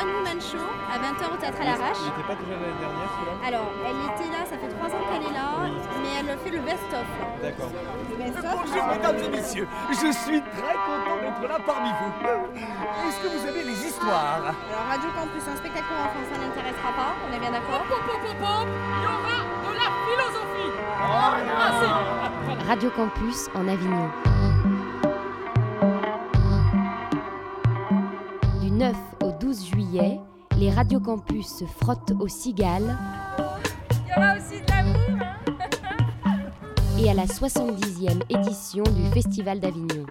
One Woman Show à 20h au Théâtre à l'Arrache. Il n'était pas déjà l'année dernière celui-là Alors, elle était là, ça fait 3 ans qu'elle est là, mais elle fait le best-of. D'accord. Le best-of, Bonjour mesdames et messieurs, je suis très content d'être là parmi vous. Est-ce que vous avez les histoires? Alors, Radio Campus, un spectacle pour enfants, ça n'intéressera pas, on est bien d'accord Pop, pop, pop, pop, il y aura de la philosophie. Ah, si. Radio Campus en Avignon. Du 9 au 12 juillet, les Radio Campus se frottent aux cigales Il y aura aussi de l'amour. hein. et à la 70e édition du Festival d'Avignon.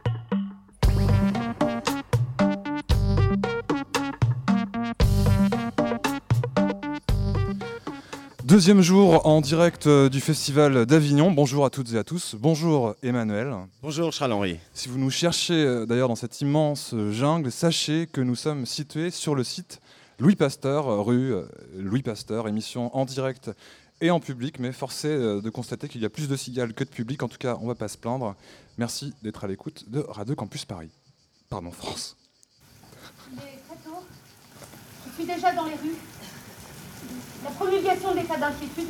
Deuxième jour en direct euh, du Festival d'Avignon. Bonjour à toutes et à tous. Bonjour Emmanuel. Bonjour Charles-Henri. Si vous nous cherchez euh, d'ailleurs dans cette immense euh, jungle, sachez que nous sommes situés sur le site Louis Pasteur, rue Louis Pasteur, émission en direct et en public, mais forcé de constater qu'il y a plus de cigales que de public. En tout cas, on ne va pas se plaindre. Merci d'être à l'écoute de Radio Campus Paris. Pardon, France. Il est très tôt. Je suis déjà dans les rues. La promulgation de l'état d'inquiétude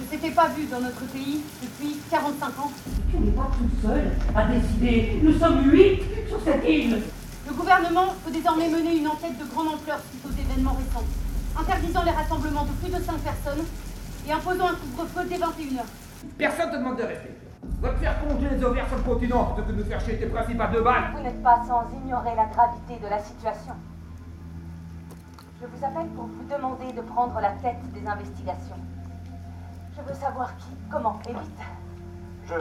ne s'était pas vue dans notre pays depuis 45 ans. Tu n'es pas tout seul à décider. Nous sommes huit sur cette île. Le gouvernement peut désormais mener une enquête de grande ampleur suite aux événements récents, interdisant les rassemblements de plus de 5 personnes et imposant un couvre-feu dès 21h. Personne ne te demande de rester. Va te faire congeler les ovaires sur le continent plutôt que de nous faire chier tes principes à deux balles. Vous n'êtes pas sans ignorer la gravité de la situation. Je vous appelle pour vous demander de prendre la tête des investigations. Je veux savoir qui, comment et vite. Je,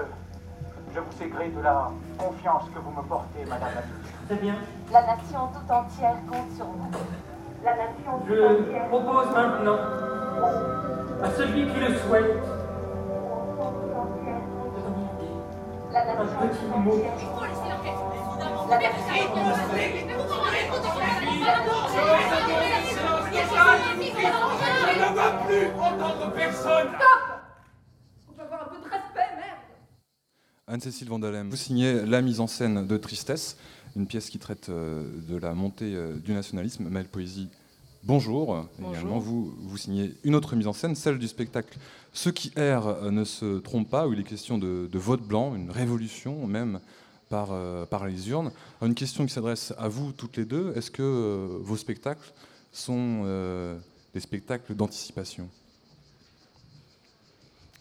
je vous sais gré de la confiance que vous me portez, Madame la ministre. Très bien. La nation tout entière compte sur vous. La nation tout Je entière. propose maintenant à celui qui le souhaite La un nation petit tout mot. entière. Il faut laisser l'enquête, évidemment. La nation tout entière. Mais vous comprenez, vous comprenez, La nation Je ne veux plus entendre personne On peut avoir un peu de respect, merde. Anne-Cécile Vandalem, vous signez La mise en scène de Tristesse, une pièce qui traite euh, de la montée euh, du nationalisme. Maëlle Poésie, bonjour. Également, vous, vous signez une autre mise en scène, celle du spectacle Ceux qui errent euh, ne se trompent pas, où il est question de, de vote blanc, une révolution même par, par les urnes. Une question qui s'adresse à vous toutes les deux. Est-ce que vos spectacles sont euh, des spectacles d'anticipation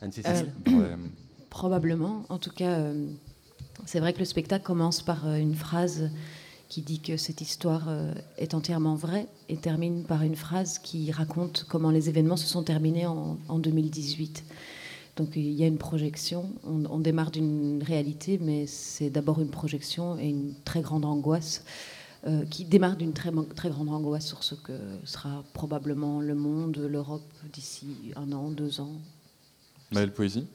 Anne-Cécile. Vandalem. Probablement. En tout cas, euh, c'est vrai que le spectacle commence par euh, une phrase qui dit que cette histoire euh, est entièrement vraie et termine par une phrase qui raconte comment les événements se sont terminés en, en 2018. Donc il y a une projection, on, on démarre d'une réalité, mais c'est d'abord une projection et une très grande angoisse euh, qui démarre d'une très, très grande angoisse sur ce que sera probablement le monde, l'Europe d'ici un an, deux ans, Maëlle Poésie?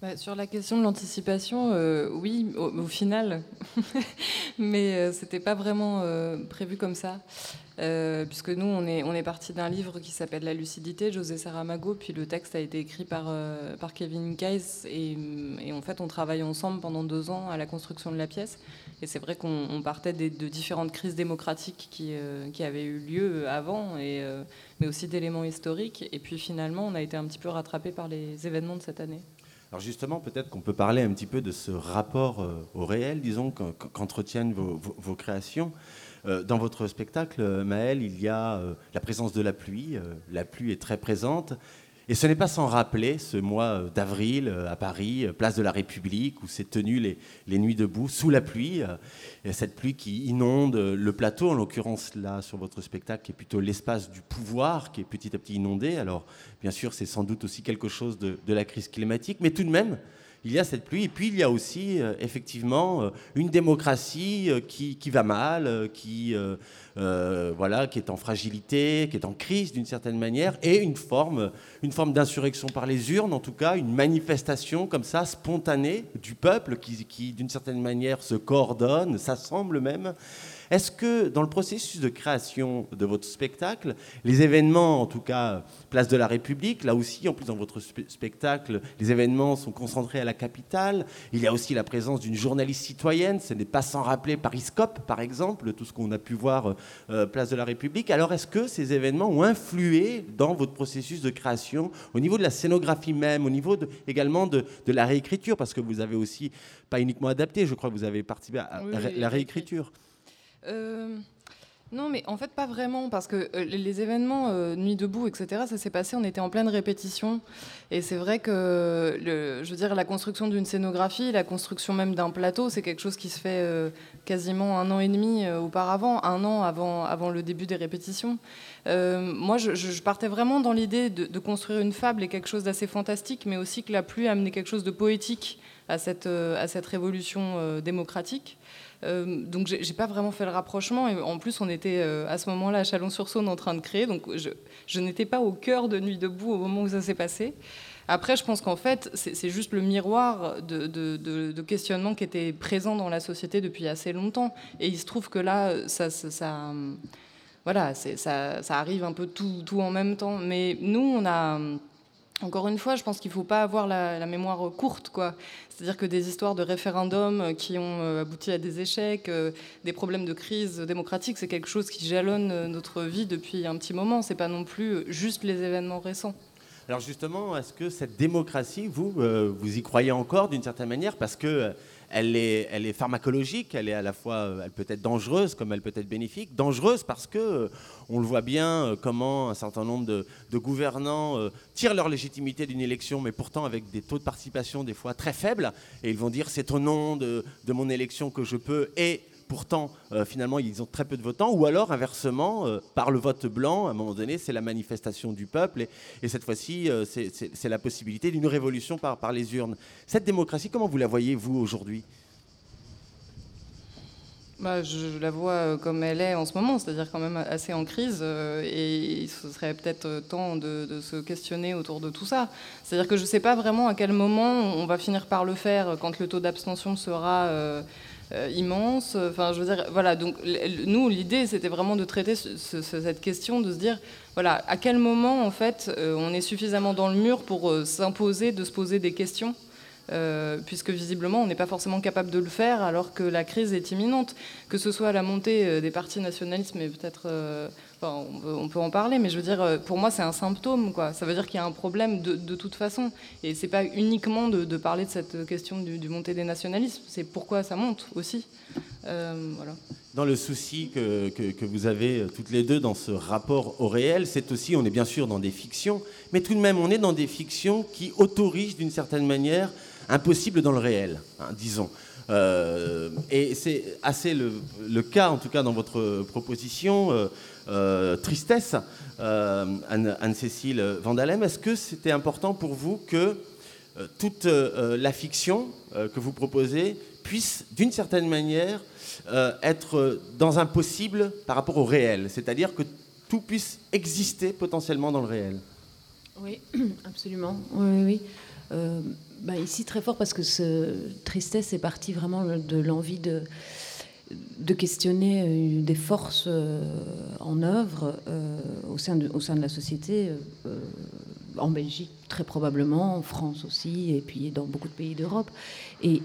Bah, sur la question de l'anticipation, euh, oui, au, au final, mais euh, c'était pas vraiment euh, prévu comme ça, Euh, puisque nous, on est, parti d'un livre qui s'appelle La lucidité, José Saramago, puis le texte a été écrit par, euh, Kevin Keyes, et, en fait, on travaille ensemble pendant deux ans à la construction de la pièce, et c'est vrai qu'on on partait de différentes crises démocratiques qui, euh, avaient eu lieu avant, mais aussi d'éléments historiques, et puis finalement, on a été un petit peu rattrapé par les événements de cette année. Alors justement, peut-être qu'on peut parler un petit peu de ce rapport au réel, disons, qu'en- qu'entretiennent vos créations. Euh, Dans votre spectacle, euh, Maëlle, il y a euh, la présence de la pluie. La pluie est très présente. Et ce n'est pas sans rappeler ce mois d'avril à Paris, place de la République, où s'est tenu les, les nuits debout sous la pluie. Et cette pluie qui inonde le plateau, en l'occurrence là sur votre spectacle, qui est plutôt l'espace du pouvoir, qui est petit à petit inondé. Alors bien sûr, c'est sans doute aussi quelque chose de la crise climatique, mais tout de même, il y a cette pluie. Et puis il y a aussi euh, effectivement euh, une démocratie euh, qui, va mal, qui, voilà, qui est en fragilité, qui est en crise d'une certaine manière, et une forme, une forme d'insurrection par les urnes, en tout cas, une manifestation comme ça, spontanée du peuple qui, qui d'une certaine manière, se coordonne, s'assemble même. Est-ce que dans le processus de création de votre spectacle, les événements, en tout cas Place de la République, là aussi, en plus dans votre spe- spectacle, les événements sont concentrés à la la capitale. Il y a aussi la présence d'une journaliste citoyenne. Ce n'est pas sans rappeler Pariscope, par exemple, tout ce qu'on a pu voir euh, place de la République. Alors, est-ce que ces événements ont influé dans votre processus de création, au niveau de la scénographie même, au niveau également de, la réécriture, parce que vous avez aussi pas uniquement adapté, je crois que vous avez participé à, la réécriture. Euh, non, mais en fait, pas vraiment, parce que euh, les événements euh, Nuit debout, etc., ça s'est passé, on était en pleine répétition. Et c'est vrai que, je veux dire, la construction d'une scénographie, la construction même d'un plateau, c'est quelque chose qui se fait quasiment un an et demi auparavant, un an avant, avant le début des répétitions. moi, je, partais vraiment dans l'idée de, de, construire une fable et quelque chose d'assez fantastique, mais aussi que la pluie amenait quelque chose de poétique à cette, à cette révolution démocratique. Euh, donc j'ai pas vraiment fait le rapprochement. Et en plus, on était euh, à ce moment-là à Chalon-sur-Saône en train de créer, donc je, n'étais pas au cœur de Nuit debout au moment où ça s'est passé. Après, je pense qu'en fait, c'est juste le miroir de, de, questionnements qui étaient présents dans la société depuis assez longtemps. Et il se trouve que là, ça, voilà, ça, arrive un peu tout, tout en même temps. Mais nous, on a encore une fois, je pense qu'il ne faut pas avoir la, mémoire courte. C'est-à-dire que des histoires de référendums qui ont euh, abouti à des échecs, euh, des problèmes de crise démocratique, c'est quelque chose qui jalonne euh, notre vie depuis un petit moment. Ce n'est pas non plus juste les événements récents. Alors justement, est-ce que cette démocratie, vous, vous y croyez encore d'une certaine manière? Parce que elle est, pharmacologique, elle est à la fois, euh, elle peut être dangereuse comme elle peut être bénéfique. Dangereuse parce que euh, on le voit bien euh, comment un certain nombre de, gouvernants tirent leur légitimité d'une élection, mais pourtant avec des taux de participation des fois très faibles, et ils vont dire c'est au nom de, de mon élection que je peux et pourtant, euh, finalement, ils ont très peu de votants, ou alors, inversement, euh, par le vote blanc, à un moment donné, c'est la manifestation du peuple, et, cette fois-ci, euh, c'est la possibilité d'une révolution par, les urnes. Cette démocratie, comment vous la voyez, vous, aujourd'hui? Bah, je la vois comme elle est en ce moment, c'est-à-dire quand même assez en crise, et ce serait peut-être temps de, se questionner autour de tout ça. C'est-à-dire que je ne sais pas vraiment à quel moment on va finir par le faire quand le taux d'abstention sera immense. Veux dire, voilà. Donc, nous, l'idée, c'était vraiment de traiter cette question, de se dire, voilà, à quel moment, en fait, euh, on est suffisamment dans le mur pour euh, s'imposer de se poser des questions. puisque visiblement on n'est pas forcément capable de le faire alors que la crise est imminente, que ce soit la montée des partis nationalistes, mais peut-être on, peut, en parler, mais je veux dire, euh, pour moi, c'est un symptôme. Ça veut dire qu'il y a un problème de, toute façon. Et c'est pas uniquement de, parler de cette question du, montée des nationalismes, c'est pourquoi ça monte aussi. Euh. Dans le souci que, vous avez euh, toutes les deux dans ce rapport au réel, c'est aussi, on est bien sûr dans des fictions, mais tout de même, on est dans des fictions qui autorisent d'une certaine manière impossible dans le réel, hein, disons. et c'est assez le, cas, en tout cas, dans votre proposition. Tristesse, euh, Anne-Cécile Vandalem. Est-ce que c'était important pour vous que euh, toute la fiction que vous proposez puisse, d'une certaine manière, être dans un possible par rapport au réel, c'est-à-dire que tout puisse exister potentiellement dans le réel? Oui, absolument. Oui, oui. Bah, ici, très fort, parce que ce tristesse est parti vraiment de l'envie de de questionner euh, des forces euh, en œuvre euh, au, sein de, au sein de la société, en Belgique très probablement, en France aussi, et puis dans beaucoup de pays d'Europe. Et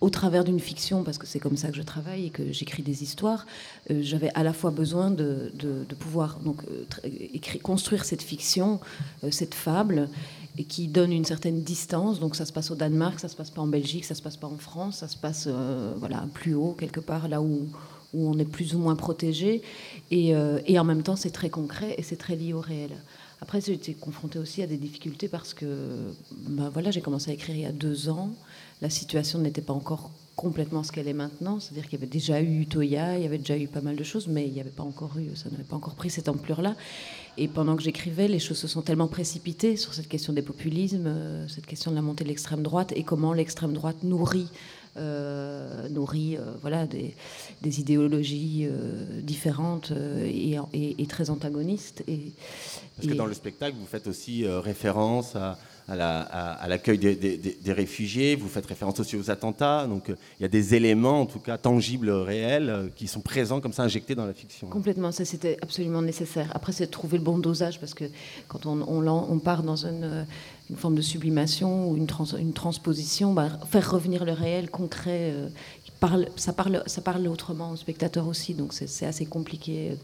au travers d'une fiction, parce que c'est comme ça que je travaille et que j'écris des histoires, j'avais à la fois besoin de, pouvoir donc, construire cette fiction, cette fable, et qui donne une certaine distance. Donc ça se passe au Danemark, ça se passe pas en Belgique, ça se passe pas en France, ça se passe euh, voilà plus haut quelque part là où où on est plus ou moins protégé et, euh, et en même temps c'est très concret et c'est très lié au réel. Après j'ai été confrontée aussi à des difficultés parce que ben voilà j'ai commencé à écrire il y a deux ans, la situation n'était pas encore complètement ce qu'elle est maintenant, c'est-à-dire qu'il y avait déjà eu Toya, il y avait déjà eu pas mal de choses, mais il n'y avait pas encore eu, ça n'avait pas encore pris cette ampleur-là. Et pendant que j'écrivais, les choses se sont tellement précipitées sur cette question des populismes, euh, cette question de la montée de l'extrême droite et comment l'extrême droite nourrit, euh, nourrit euh, voilà, des, idéologies différentes et, très antagonistes. Et, Parce que dans le spectacle, vous faites aussi référence à, à l'accueil des, réfugiés, vous faites référence aussi aux attentats, donc euh, il y a des éléments, en tout cas tangibles, réels, euh, qui sont présents comme ça, injectés dans la fiction. Complètement, ça c'était absolument nécessaire. Après, c'est de trouver le bon dosage, parce que quand on, part dans une, euh, une, forme de sublimation ou une, transposition, bah, faire revenir le réel concret, ça, parle, ça parle autrement au spectateur aussi, donc c'est assez compliqué,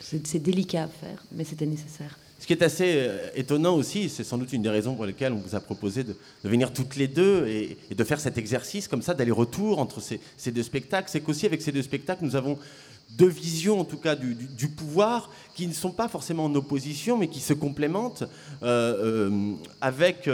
c'est délicat à faire, mais c'était nécessaire. Ce qui est assez euh, étonnant aussi, c'est sans doute une des raisons pour lesquelles on vous a proposé de, venir toutes les deux et, de faire cet exercice comme ça, d'aller-retour entre ces, deux spectacles, c'est qu'aussi avec ces deux spectacles, nous avons deux visions en tout cas du, du, pouvoir qui ne sont pas forcément en opposition mais qui se complémentent. Euh, euh, avec,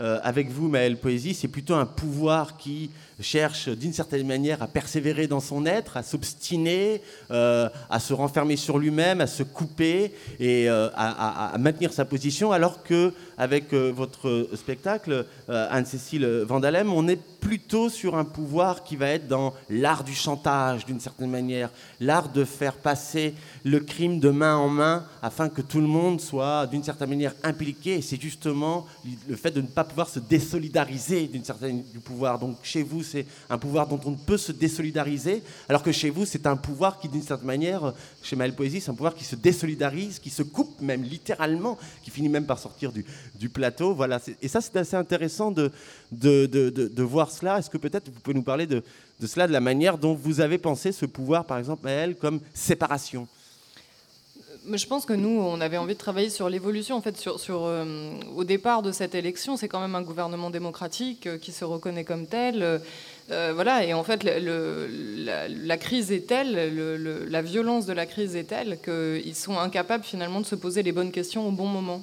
avec vous, Maëlle Poésie, c'est plutôt un pouvoir qui cherche d'une certaine manière à persévérer dans son être, à s'obstiner, euh, à se renfermer sur lui-même, à se couper et euh, à, maintenir sa position, alors que avec euh, votre spectacle, Anne-Cécile Vandalem, on est plutôt sur un pouvoir qui va être dans l'art du chantage, d'une certaine manière, l'art de faire passer le crime de main en main afin que tout le monde soit d'une certaine manière impliqué. Et c'est justement le fait de ne pas pouvoir se désolidariser d'une certaine du pouvoir. Donc chez vous, c'est un pouvoir dont on ne peut se désolidariser, alors que chez vous, c'est un pouvoir qui, d'une certaine manière, chez Maël Poésie, c'est un pouvoir qui se désolidarise, qui se coupe même littéralement, qui finit même par sortir du, du plateau. Voilà. Et ça, c'est assez intéressant de, de, de, de, voir cela. Est-ce que peut-être vous pouvez nous parler de, de cela, de la manière dont vous avez pensé ce pouvoir, par exemple, Maël, comme séparation? Je pense que nous, on avait envie de travailler sur l'évolution. En fait, sur, euh, au départ de cette élection, c'est quand même un gouvernement démocratique euh, qui se reconnaît comme tel. Euh, voilà, et en fait, la, crise est telle, la violence de la crise est telle qu'ils sont incapables finalement de se poser les bonnes questions au bon moment.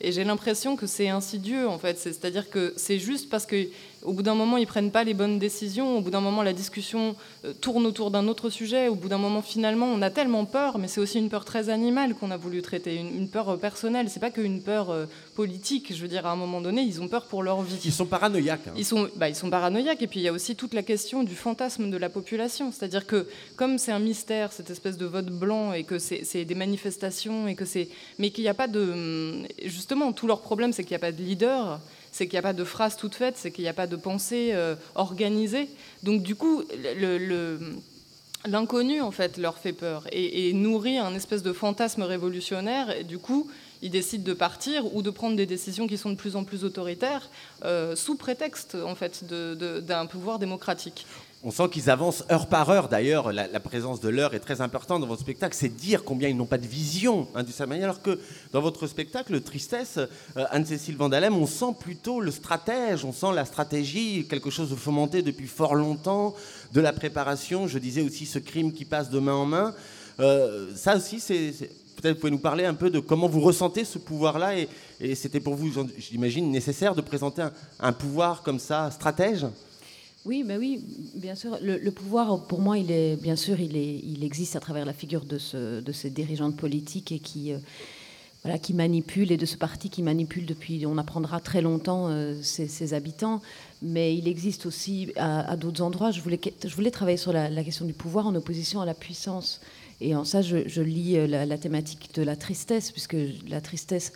Et j'ai l'impression que c'est insidieux, en fait. C'est-à-dire que c'est juste parce que au bout d'un moment, ils prennent pas les bonnes décisions. Au bout d'un moment, la discussion euh, tourne autour d'un autre sujet. Au bout d'un moment, finalement, on a tellement peur, mais c'est aussi une peur très animale qu'on a voulu traiter, une, peur euh, personnelle. C'est pas qu'une peur euh, politique. Je veux dire, à un moment donné, ils ont peur pour leur vie. Ils sont paranoïaques. Hein. Ils sont, bah, ils sont paranoïaques. Et puis il y a aussi toute la question du fantasme de la population. C'est-à-dire que comme c'est un mystère, cette espèce de vote blanc, et que c'est des manifestations, et que c'est, mais qu'il n'y a pas de, hum, justement, tout leur problème, c'est qu'il n'y a pas de leader c'est qu'il n'y a pas de phrase toute faite, c'est qu'il n'y a pas de pensée euh, organisée. Donc du coup, l'inconnu en fait leur fait peur et, nourrit un espèce de fantasme révolutionnaire. Et du coup, ils décident de partir ou de prendre des décisions qui sont de plus en plus autoritaires euh, sous prétexte en fait d'un pouvoir démocratique. On sent qu'ils avancent heure par heure. D'ailleurs, la, présence de l'heure est très importante dans votre spectacle. C'est dire combien ils n'ont pas de vision, hein, manière. Alors que dans votre spectacle, Tristesse, euh, Anne-Cécile Vandalem, on sent plutôt le stratège, on sent la stratégie, quelque chose de fomenté depuis fort longtemps, de la préparation. Je disais aussi ce crime qui passe de main en main. Euh, ça aussi. Peut-être vous pouvez nous parler un peu de comment vous ressentez ce pouvoir-là. Et, c'était pour vous, j'imagine, nécessaire de présenter un pouvoir comme ça, stratège? Oui, ben oui, bien sûr. Le, pouvoir, pour moi, il est bien sûr, il, existe à travers la figure de, ce, de ces dirigeants politiques et qui, euh, manipulent et de ce parti qui manipule depuis, on apprendra très longtemps euh, ses, habitants. Mais il existe aussi à, d'autres endroits. Je voulais, travailler sur la, question du pouvoir en opposition à la puissance. Et en ça, je, lis euh, la, thématique de la tristesse, puisque la tristesse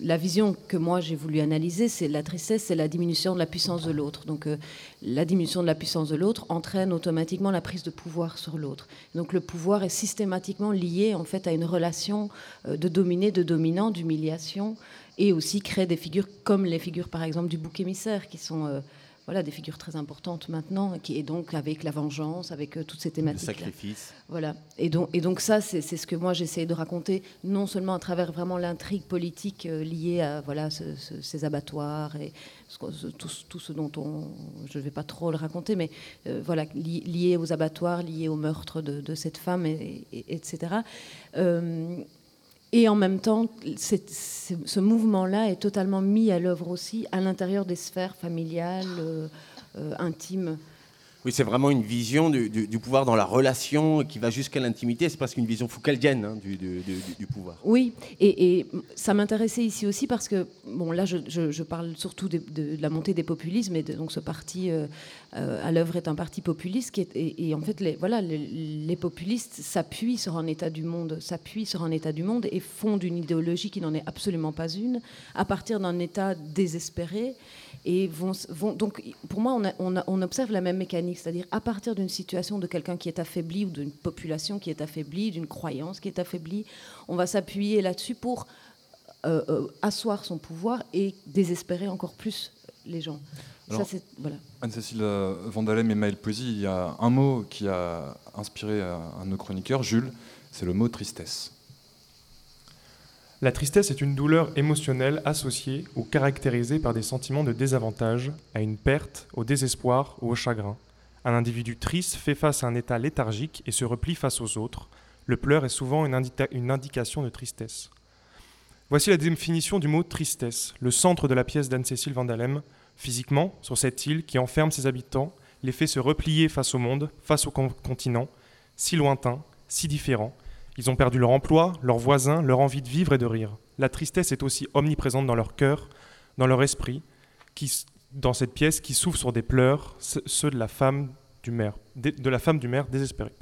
la vision que moi j'ai voulu analyser, c'est la tristesse, c'est la diminution de la puissance de l'autre. Donc euh, la diminution de la puissance de l'autre entraîne automatiquement la prise de pouvoir sur l'autre. Donc le pouvoir est systématiquement lié en fait à une relation euh, de dominé, de dominant, d'humiliation, et aussi crée des figures comme les figures par exemple du bouc émissaire qui sont voilà, des figures très importantes maintenant, qui est donc avec la vengeance, avec euh, toutes ces thématiques. Le sacrifice. Voilà. Et donc, et donc ça, c'est ce que moi j'essaie de raconter, non seulement à travers vraiment l'intrigue politique euh, liée à voilà ces abattoirs et tout, tout, ce dont on, je ne vais pas trop le raconter, mais euh, voilà lié aux abattoirs, lié au meurtre de, cette femme, et, etc. Et en même temps, ce mouvement-là est totalement mis à l'œuvre aussi à l'intérieur des sphères familiales, euh, euh, intimes. Oui, c'est vraiment une vision du, pouvoir dans la relation qui va jusqu'à l'intimité. C'est presque une vision foucaldienne hein, du, pouvoir. Oui, et, ça m'intéressait ici aussi parce que, bon, là, je, parle surtout de, la montée des populismes et donc ce parti euh, euh, à l'œuvre est un parti populiste qui est, et, en fait, les, voilà, les, populistes s'appuient sur un état du monde, s'appuient sur un état du monde et fondent une idéologie qui n'en est absolument pas une à partir d'un état désespéré et vont, vont, donc pour moi on, on, observe la même mécanique, c'est-à-dire à partir d'une situation de quelqu'un qui est affaibli ou d'une population qui est affaiblie, d'une croyance qui est affaiblie, on va s'appuyer là-dessus pour euh, euh, asseoir son pouvoir et désespérer encore plus les gens. voilà. Anne-Cécile euh, Vandalem et Maël Poésy, il y a un mot qui a inspiré un de nos chroniqueurs, Jules, c'est le mot tristesse. La tristesse est une douleur émotionnelle associée ou caractérisée par des sentiments de désavantage, à une perte, au désespoir ou au chagrin. Un individu triste fait face à un état léthargique et se replie face aux autres. Le pleur est souvent une, indication de tristesse. Voici la définition du mot tristesse, le centre de la pièce d'Anne-Cécile Vandalem. Physiquement, sur cette île qui enferme ses habitants, les fait se replier face au monde, face au continent, si lointain, si différent, ils ont perdu leur emploi, leurs voisins, leur envie de vivre et de rire. La tristesse est aussi omniprésente dans leur cœur, dans leur esprit, dans cette pièce qui souffre sur des pleurs, ceux de la femme du maire, de la femme du maire désespérée.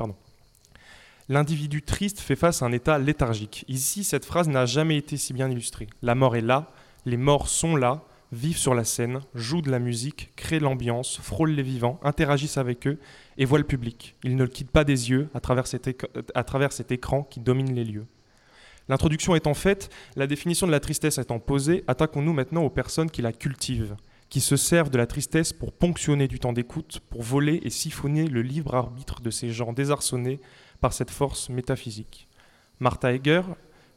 L'individu triste fait face à un état léthargique. Ici, cette phrase n'a jamais été si bien illustrée. La mort est là, les morts sont là, vivent sur la scène, jouent de la musique, créent l'ambiance, frôlent les vivants, interagissent avec eux et voient le public. Ils ne le quittent pas des yeux à travers cet, à travers cet écran qui domine les lieux. L'introduction étant faite, la définition de la tristesse étant posée, attaquons-nous maintenant aux personnes qui la cultivent, qui se servent de la tristesse pour ponctionner du temps d'écoute, pour voler et siphonner le libre arbitre de ces gens désarçonnés par cette force métaphysique. Martha Heger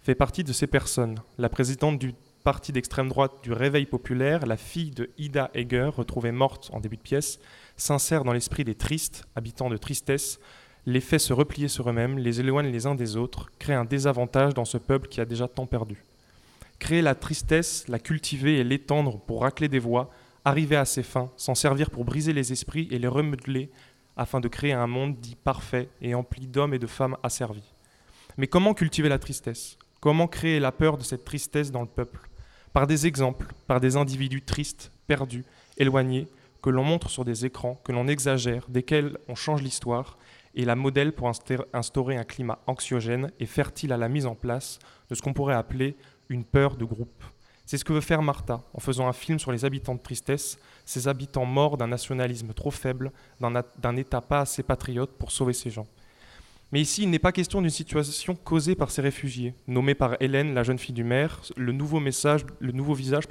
fait partie de ces personnes, la présidente du partie d'extrême droite du Réveil populaire, la fille de Ida Eger, retrouvée morte en début de pièce, s'insère dans l'esprit des tristes, habitants de tristesse, les fait se replier sur eux-mêmes, les éloigne les uns des autres, crée un désavantage dans ce peuple qui a déjà tant perdu. Créer la tristesse, la cultiver et l'étendre pour racler des voix, arriver à ses fins, s'en servir pour briser les esprits et les remodeler afin de créer un monde dit parfait et empli d'hommes et de femmes asservis. Mais comment cultiver la tristesse? Comment créer la peur de cette tristesse dans le peuple? Par des exemples, par des individus tristes, perdus, éloignés, que l'on montre sur des écrans, que l'on exagère, desquels on change l'histoire, et la modèle pour instaurer un climat anxiogène et fertile à la mise en place de ce qu'on pourrait appeler une peur de groupe. C'est ce que veut faire Martha en faisant un film sur les habitants de tristesse, ces habitants morts d'un nationalisme trop faible, d'un État pas assez patriote pour sauver ces gens. Mais ici, il n'est pas question d'une situation causée par ces réfugiés, nommés par Hélène, la jeune fille du maire, le nouveau, message, le nouveau visage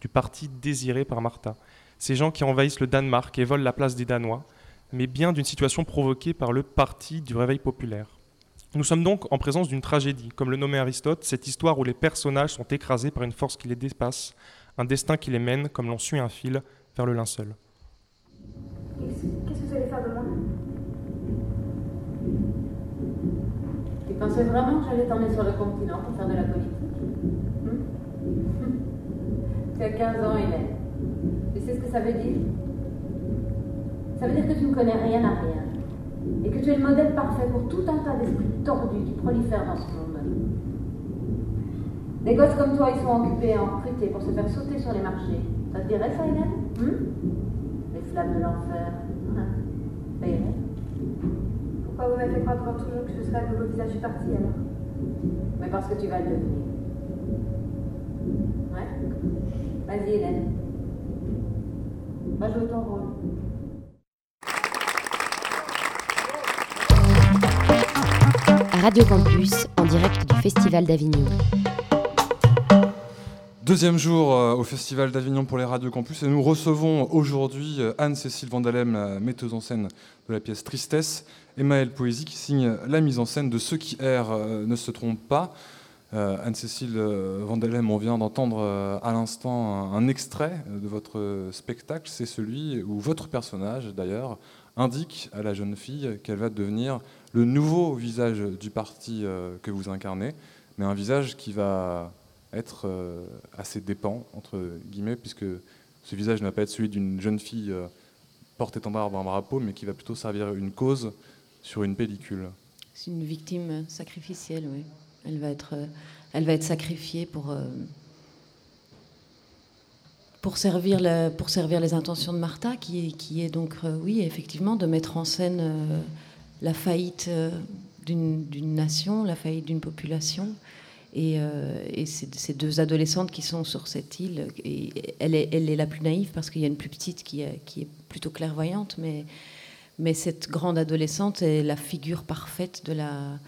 du parti désiré par Martha. Ces gens qui envahissent le Danemark et volent la place des Danois, mais bien d'une situation provoquée par le parti du réveil populaire. Nous sommes donc en présence d'une tragédie, comme le nommait Aristote, cette histoire où les personnages sont écrasés par une force qui les dépasse, un destin qui les mène, comme l'on suit un fil, vers le linceul que vous allez faire de moi pensais vraiment que j'allais t'emmener sur le continent pour faire de la politique? Tu as 15 ans, Hélène. Tu sais ce que ça veut dire Ça veut dire que tu ne connais rien à rien. Et que tu es le modèle parfait pour tout un tas d'esprits tordus qui prolifèrent dans ce monde. Des gosses comme toi, ils sont occupés à en recruter pour se faire sauter sur les marchés. Ça te dirait ça, Hélène? Hmm? Les flammes de l'enfer. Ça irait pourquoi vous m'avez fait croire devant tout le monde que je serais le nouveau visage du parti alors Mais parce que tu vas le devenir. Ouais Vas-y, Hélène. Va jouer ton rôle. Radio Campus, en direct du Festival d'Avignon. Deuxième jour euh, au Festival d'Avignon pour les radios campus et nous recevons aujourd'hui euh, Anne-Cécile Vandalem, la metteuse en scène de la pièce Tristesse, et Maëlle Poésie qui signe la mise en scène de Ceux qui errent euh, ne se trompent pas. Anne-Cécile Vandalem, on vient d'entendre à l'instant un, extrait de votre spectacle, c'est celui où votre personnage d'ailleurs indique à la jeune fille qu'elle va devenir le nouveau visage du parti que vous incarnez, mais un visage qui va être assez euh, dépend, entre guillemets, puisque ce visage ne va pas être celui d'une jeune fille euh, porte-étendard Barbara Pau, mais qui va plutôt servir une cause sur une pellicule. C'est une victime sacrificielle, oui. Elle va être, elle va être sacrifiée pour, pour, servir pour servir les intentions de Martha, qui, qui est donc, oui, effectivement, de mettre en scène la faillite d'une nation, la faillite d'une population. Et, euh, ces deux adolescentes qui sont sur cette île, elle, est, la plus naïve parce qu'il y a une plus petite qui est, plutôt clairvoyante, mais, cette grande adolescente est la figure parfaite de la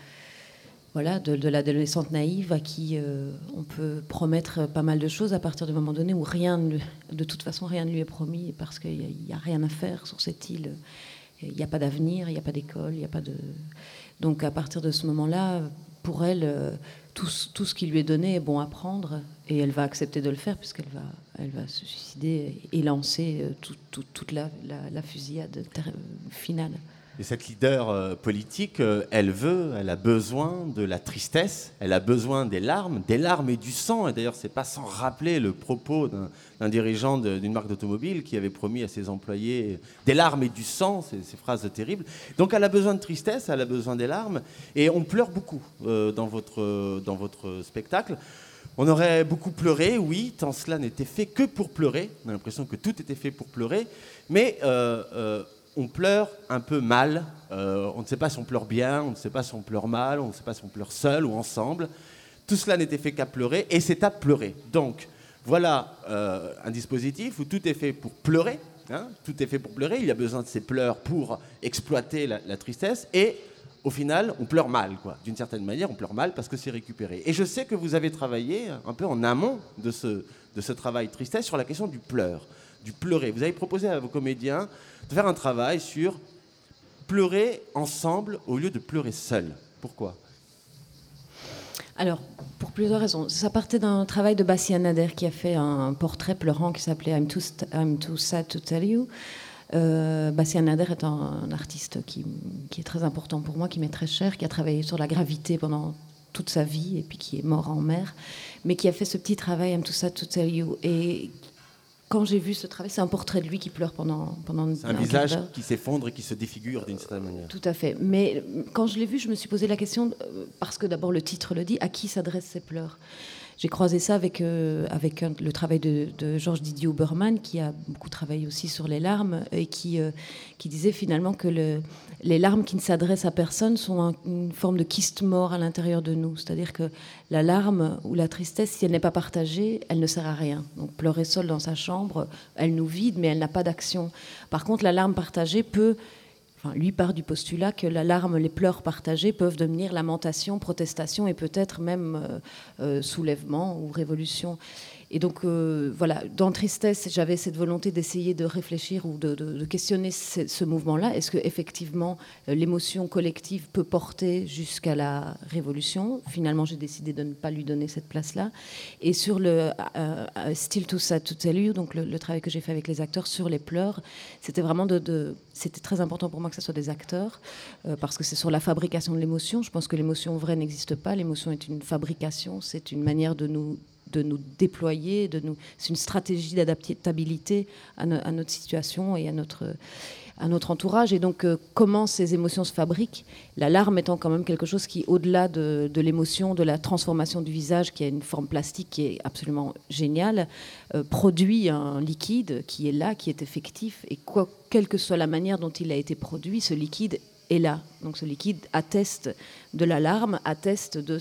voilà de, l'adolescente naïve à qui euh, on peut promettre pas mal de choses à partir du moment donné où rien, de toute façon, rien ne lui est promis parce qu'il n'y a, a, rien à faire sur cette île. Il n'y a pas d'avenir, il n'y a pas d'école, il n'y a pas de donc à partir de ce moment-là, pour elle, euh, tout, tout, ce qui lui est donné est bon à prendre et elle va accepter de le faire puisqu'elle va, elle va se suicider et lancer euh, toute la, la, fusillade finale. Et cette leader euh, politique, euh, elle veut, elle a besoin de la tristesse, elle a besoin des larmes, des larmes et du sang. Et d'ailleurs, c'est pas sans rappeler le propos d'un dirigeant d'une marque d'automobile qui avait promis à ses employés des larmes et du sang, ces, ces, phrases terribles. Donc, elle a besoin de tristesse, elle a besoin des larmes, et on pleure beaucoup euh, dans, votre, dans votre spectacle. On aurait beaucoup pleuré, oui, tant cela n'était fait que pour pleurer. On a l'impression que tout était fait pour pleurer, mais on pleure un peu mal. Euh, on ne sait pas si on pleure bien, on ne sait pas si on pleure mal, on ne sait pas si on pleure seul ou ensemble. Tout cela n'était fait qu'à pleurer et c'est à pleurer. Donc voilà euh, un dispositif où tout est fait pour pleurer. Hein. tout est fait pour pleurer. Il y a besoin de ces pleurs pour exploiter la, tristesse et au final, on pleure mal, quoi. D'une certaine manière, on pleure mal parce que c'est récupéré. Et je sais que vous avez travaillé un peu en amont de ce, de ce travail tristesse sur la question du pleur, du pleurer. Vous avez proposé à vos comédiens de faire un travail sur pleurer ensemble au lieu de pleurer seul. Pourquoi? Alors, pour plusieurs raisons. Ça partait d'un travail de Bastian Nader qui a fait un portrait pleurant qui s'appelait I'm too, I'm too sad to tell you. Euh, Bastian Nader est un, artiste qui, qui, est très important pour moi, qui m'est très cher, qui a travaillé sur la gravité pendant toute sa vie et puis qui est mort en mer, mais qui a fait ce petit travail I'm too sad to tell you et quand j'ai vu ce travail, c'est un portrait de lui qui pleure pendant pendant un, un visage qui s'effondre et qui se défigure d'une certaine manière. Tout à fait. Mais quand je l'ai vu, je me suis posé la question euh, parce que d'abord le titre le dit à qui s'adressent ces pleurs? J'ai croisé ça avec, euh, avec le travail de, Georges Didier Huberman, qui a beaucoup travaillé aussi sur les larmes, et qui, euh, qui disait finalement que le, les larmes qui ne s'adressent à personne sont une forme de kyste mort à l'intérieur de nous. C'est-à-dire que la larme ou la tristesse, si elle n'est pas partagée, elle ne sert à rien. Donc pleurer seul dans sa chambre, elle nous vide, mais elle n'a pas d'action. Par contre, la larme partagée peut lui part du postulat que la larme, les pleurs partagés peuvent devenir lamentation, protestation et peut-être même euh, euh, soulèvement ou révolution. Et donc, euh, voilà, dans Tristesse, j'avais cette volonté d'essayer de réfléchir ou de, questionner ce, mouvement-là. Est-ce que effectivement euh, l'émotion collective peut porter jusqu'à la révolution? Finalement, j'ai décidé de ne pas lui donner cette place-là. Et sur le euh, Still to Sad to Tell You, donc le, travail que j'ai fait avec les acteurs sur les pleurs, c'était vraiment de, c'était très important pour moi que ce soit des acteurs, parce que c'est sur la fabrication de l'émotion. Je pense que l'émotion vraie n'existe pas. L'émotion est une fabrication, c'est une manière de nous de nous déployer, de nous. C'est une stratégie d'adaptabilité à, notre situation et à notre à notre entourage. Et donc, euh, comment ces émotions se fabriquent? La larme étant quand même quelque chose qui, au-delà de, l'émotion, de la transformation du visage, qui a une forme plastique qui est absolument géniale, euh, produit un liquide qui est là, qui est effectif. Et quoi, quelle que soit la manière dont il a été produit, ce liquide est là. Donc ce liquide atteste de la larme, atteste de,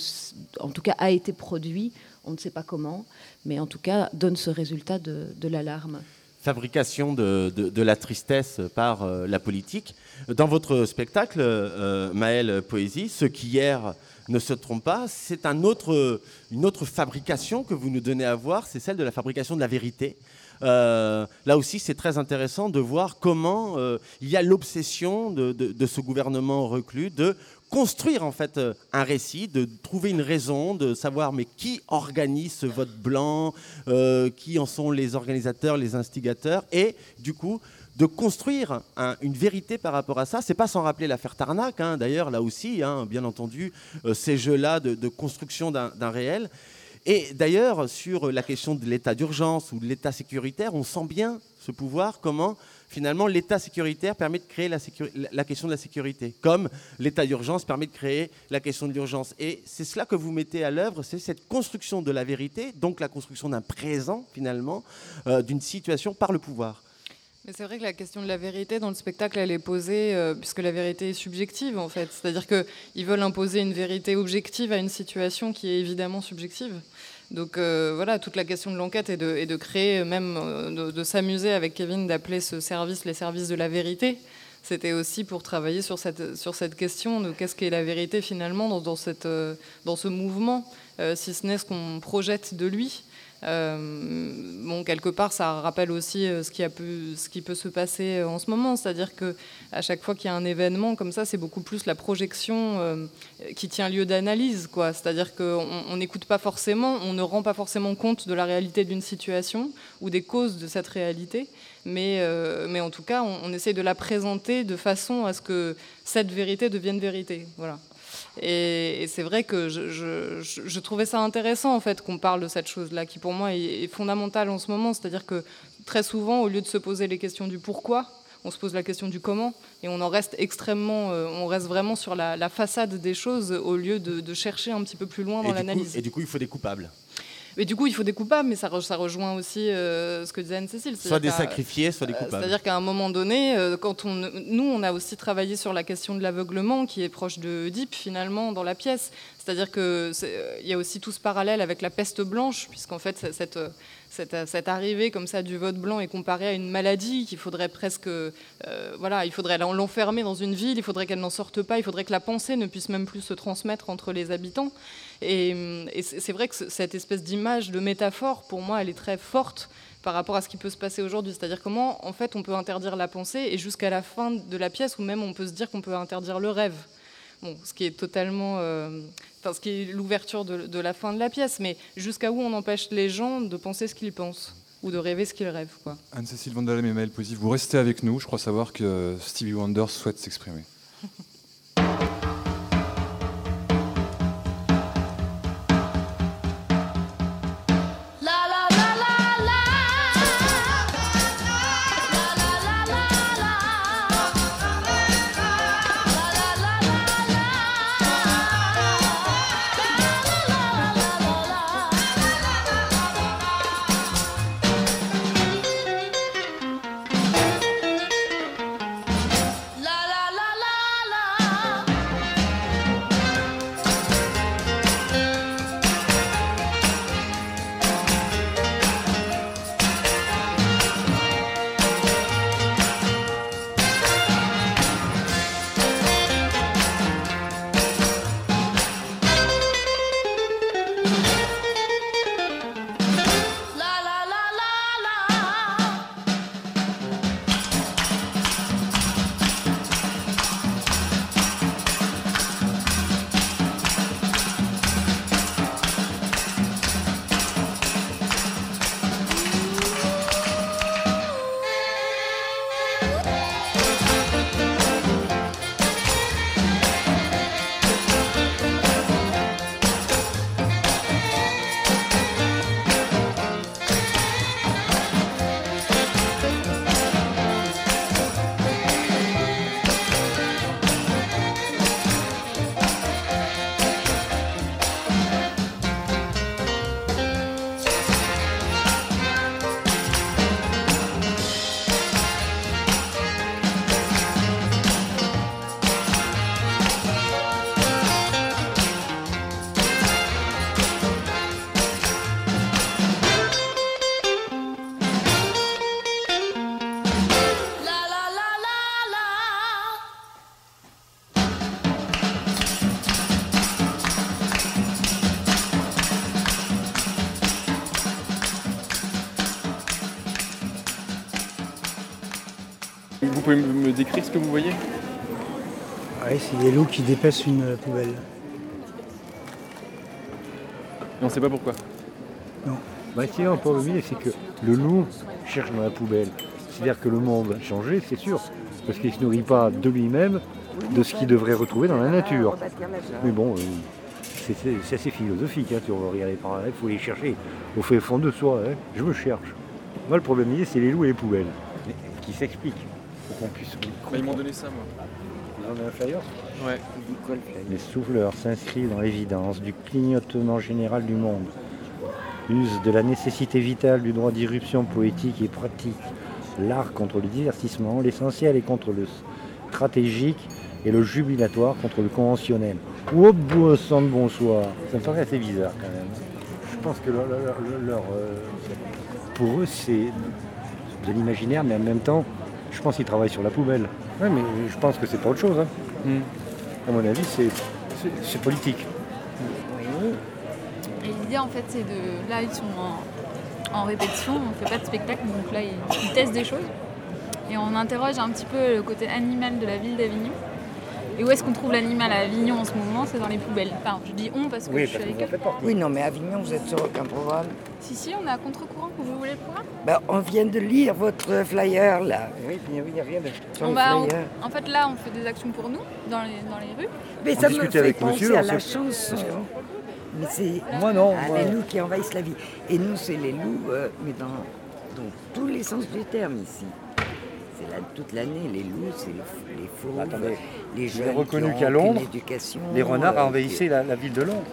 en tout cas, a été produit on ne sait pas comment, mais en tout cas donne ce résultat de, l'alarme. Fabrication de, la tristesse par euh, la politique. Dans votre spectacle, euh, Maëlle Poésie, ce qui hier ne se trompe pas, c'est une autre fabrication que vous nous donnez à voir, c'est celle de la fabrication de la vérité. Euh, là aussi, c'est très intéressant de voir comment il y a l'obsession de, de, ce gouvernement reclus de construire en fait euh, un récit, de trouver une raison, de savoir mais qui organise ce vote blanc, euh, qui en sont les organisateurs, les instigateurs, et du coup de construire une vérité par rapport à ça. C'est pas sans rappeler l'affaire Tarnac, hein, d'ailleurs là aussi, hein, bien entendu, euh, ces jeux-là de, construction d'un réel. Et d'ailleurs, sur la question de l'état d'urgence ou de l'état sécuritaire, on sent bien ce pouvoir, comment finalement l'état sécuritaire permet de créer la, question de la sécurité, comme l'état d'urgence permet de créer la question de l'urgence. Et c'est cela que vous mettez à l'œuvre, c'est cette construction de la vérité, donc la construction d'un présent finalement, euh, d'une situation par le pouvoir. Mais c'est vrai que la question de la vérité dans le spectacle, elle est posée euh, puisque la vérité est subjective en fait. C'est-à-dire qu'ils veulent imposer une vérité objective à une situation qui est évidemment subjective. Donc euh, voilà, toute la question de l'enquête est de, créer, même euh, de, s'amuser avec Kevin d'appeler ce service les services de la vérité. C'était aussi pour travailler sur cette, sur cette question de qu'est-ce qu'est la vérité finalement dans, dans, cette, dans ce mouvement, si ce n'est ce qu'on projette de lui. Euh, bon, quelque part, ça rappelle aussi euh, ce qui, a pu, ce qui peut se passer euh, en ce moment, c'est-à-dire que à chaque fois qu'il y a un événement comme ça, c'est beaucoup plus la projection qui tient lieu d'analyse, quoi. C'est-à-dire qu'on n'écoute pas forcément, on ne rend pas forcément compte de la réalité d'une situation ou des causes de cette réalité, mais, mais en tout cas, on, on essaye de la présenter de façon à ce que cette vérité devienne vérité. Voilà. Et, c'est vrai que je, trouvais ça intéressant en fait qu'on parle de cette chose-là, qui pour moi est, fondamentale en ce moment. C'est-à-dire que très souvent, au lieu de se poser les questions du pourquoi, on se pose la question du comment, et on en reste extrêmement, euh, on reste vraiment sur la, façade des choses au lieu de, chercher un petit peu plus loin dans l'analyse. Et du coup, il faut des coupables. Mais du coup, il faut des coupables, mais ça, ça rejoint aussi euh, ce que disait Anne-Cécile. Soit des sacrifiés, soit des euh, coupables. C'est-à-dire qu'à un moment donné, euh, quand on, nous, on a aussi travaillé sur la question de l'aveuglement, qui est proche de Deep finalement dans la pièce. C'est-à-dire qu'il y a aussi tout ce parallèle avec la peste blanche, puisqu'en fait, cette, cette, arrivée comme ça du vote blanc est comparée à une maladie qu'il faudrait presque, voilà, il faudrait l'enfermer dans une ville, il faudrait qu'elle n'en sorte pas, il faudrait que la pensée ne puisse même plus se transmettre entre les habitants. Et, c'est vrai que cette espèce d'image, de métaphore, pour moi, elle est très forte par rapport à ce qui peut se passer aujourd'hui. C'est-à-dire comment, en fait, on peut interdire la pensée et jusqu'à la fin de la pièce, ou même on peut se dire qu'on peut interdire le rêve. Bon, ce qui est totalement, euh, enfin, ce qui est l'ouverture de, la fin de la pièce, mais jusqu'à où on empêche les gens de penser ce qu'ils pensent ou de rêver ce qu'ils rêvent. Anne-Cécile Vandalem et Posy, vous restez avec nous. Je crois savoir que Stevie Wonder souhaite s'exprimer. Décrire ce que vous voyez Oui, c'est des loups qui dépaissent une poubelle. Et on ne sait pas pourquoi Non. Bah tiens, le c'est que le loup cherche dans la poubelle. C'est-à-dire que le monde a changé, c'est sûr, parce qu'il ne se nourrit pas de lui-même, de ce qu'il devrait retrouver dans la nature. Mais bon, euh, c'est assez philosophique, hein, tu vas regarder par là, il faut les chercher au fait fond de soi. hein. Je me cherche. Moi, le problème, c'est les loups et les poubelles, mais- qui s'expliquent pour qu'on puisse. Bah, ils m'ont donné ça, moi. On a un flyer Ouais. Les souffleurs s'inscrivent dans l'évidence du clignotement général du monde, usent de la nécessité vitale du droit d'irruption poétique et pratique, l'art contre le divertissement, l'essentiel est contre le stratégique et le jubilatoire contre le conventionnel. Oh, beau sang de bonsoir Ça me paraît assez bizarre quand même. Je pense que leur, leur- leur- leur, euh, pour eux, c'est de l'imaginaire, mais en même temps, je pense qu'ils travaillent sur la poubelle. Ouais, mais je pense que c'est pas autre chose. hein. À mon avis, c'est c'est- c'est politique. Et l'idée en fait c'est de. Là ils sont en, en répétition, on fait pas de spectacle, donc là ils, ils testent des choses. Et on interroge un petit peu le côté animal de la ville d'Avignon. Et où est-ce qu'on trouve l'animal à Avignon en ce moment? C'est dans les poubelles. Enfin, je dis on parce que je suis avec eux. Oui, non, mais Avignon, vous êtes sur aucun programme. Si, si, on est à contre-courant. Vous voulez le programme? Ben, on vient de lire votre flyer, là. Oui, il n'y a rien de... Sur on le va, on-. En fait, là, on fait des actions pour nous, dans les, dans les rues. Mais On ça me fait avec penser monsieur, à la chanson. Mais c'est Moi, non, ah, moi- les loups qui envahissent la vie. Et nous, c'est les loups, euh, mais dans, dans tous les sens du terme ici. C'est là toute l'année. Les loups, c'est le- les fauves, Attendez, les J'ai jeunes reconnu qui qu'à ont Londres, les renards euh, envahissaient la, la ville de Londres.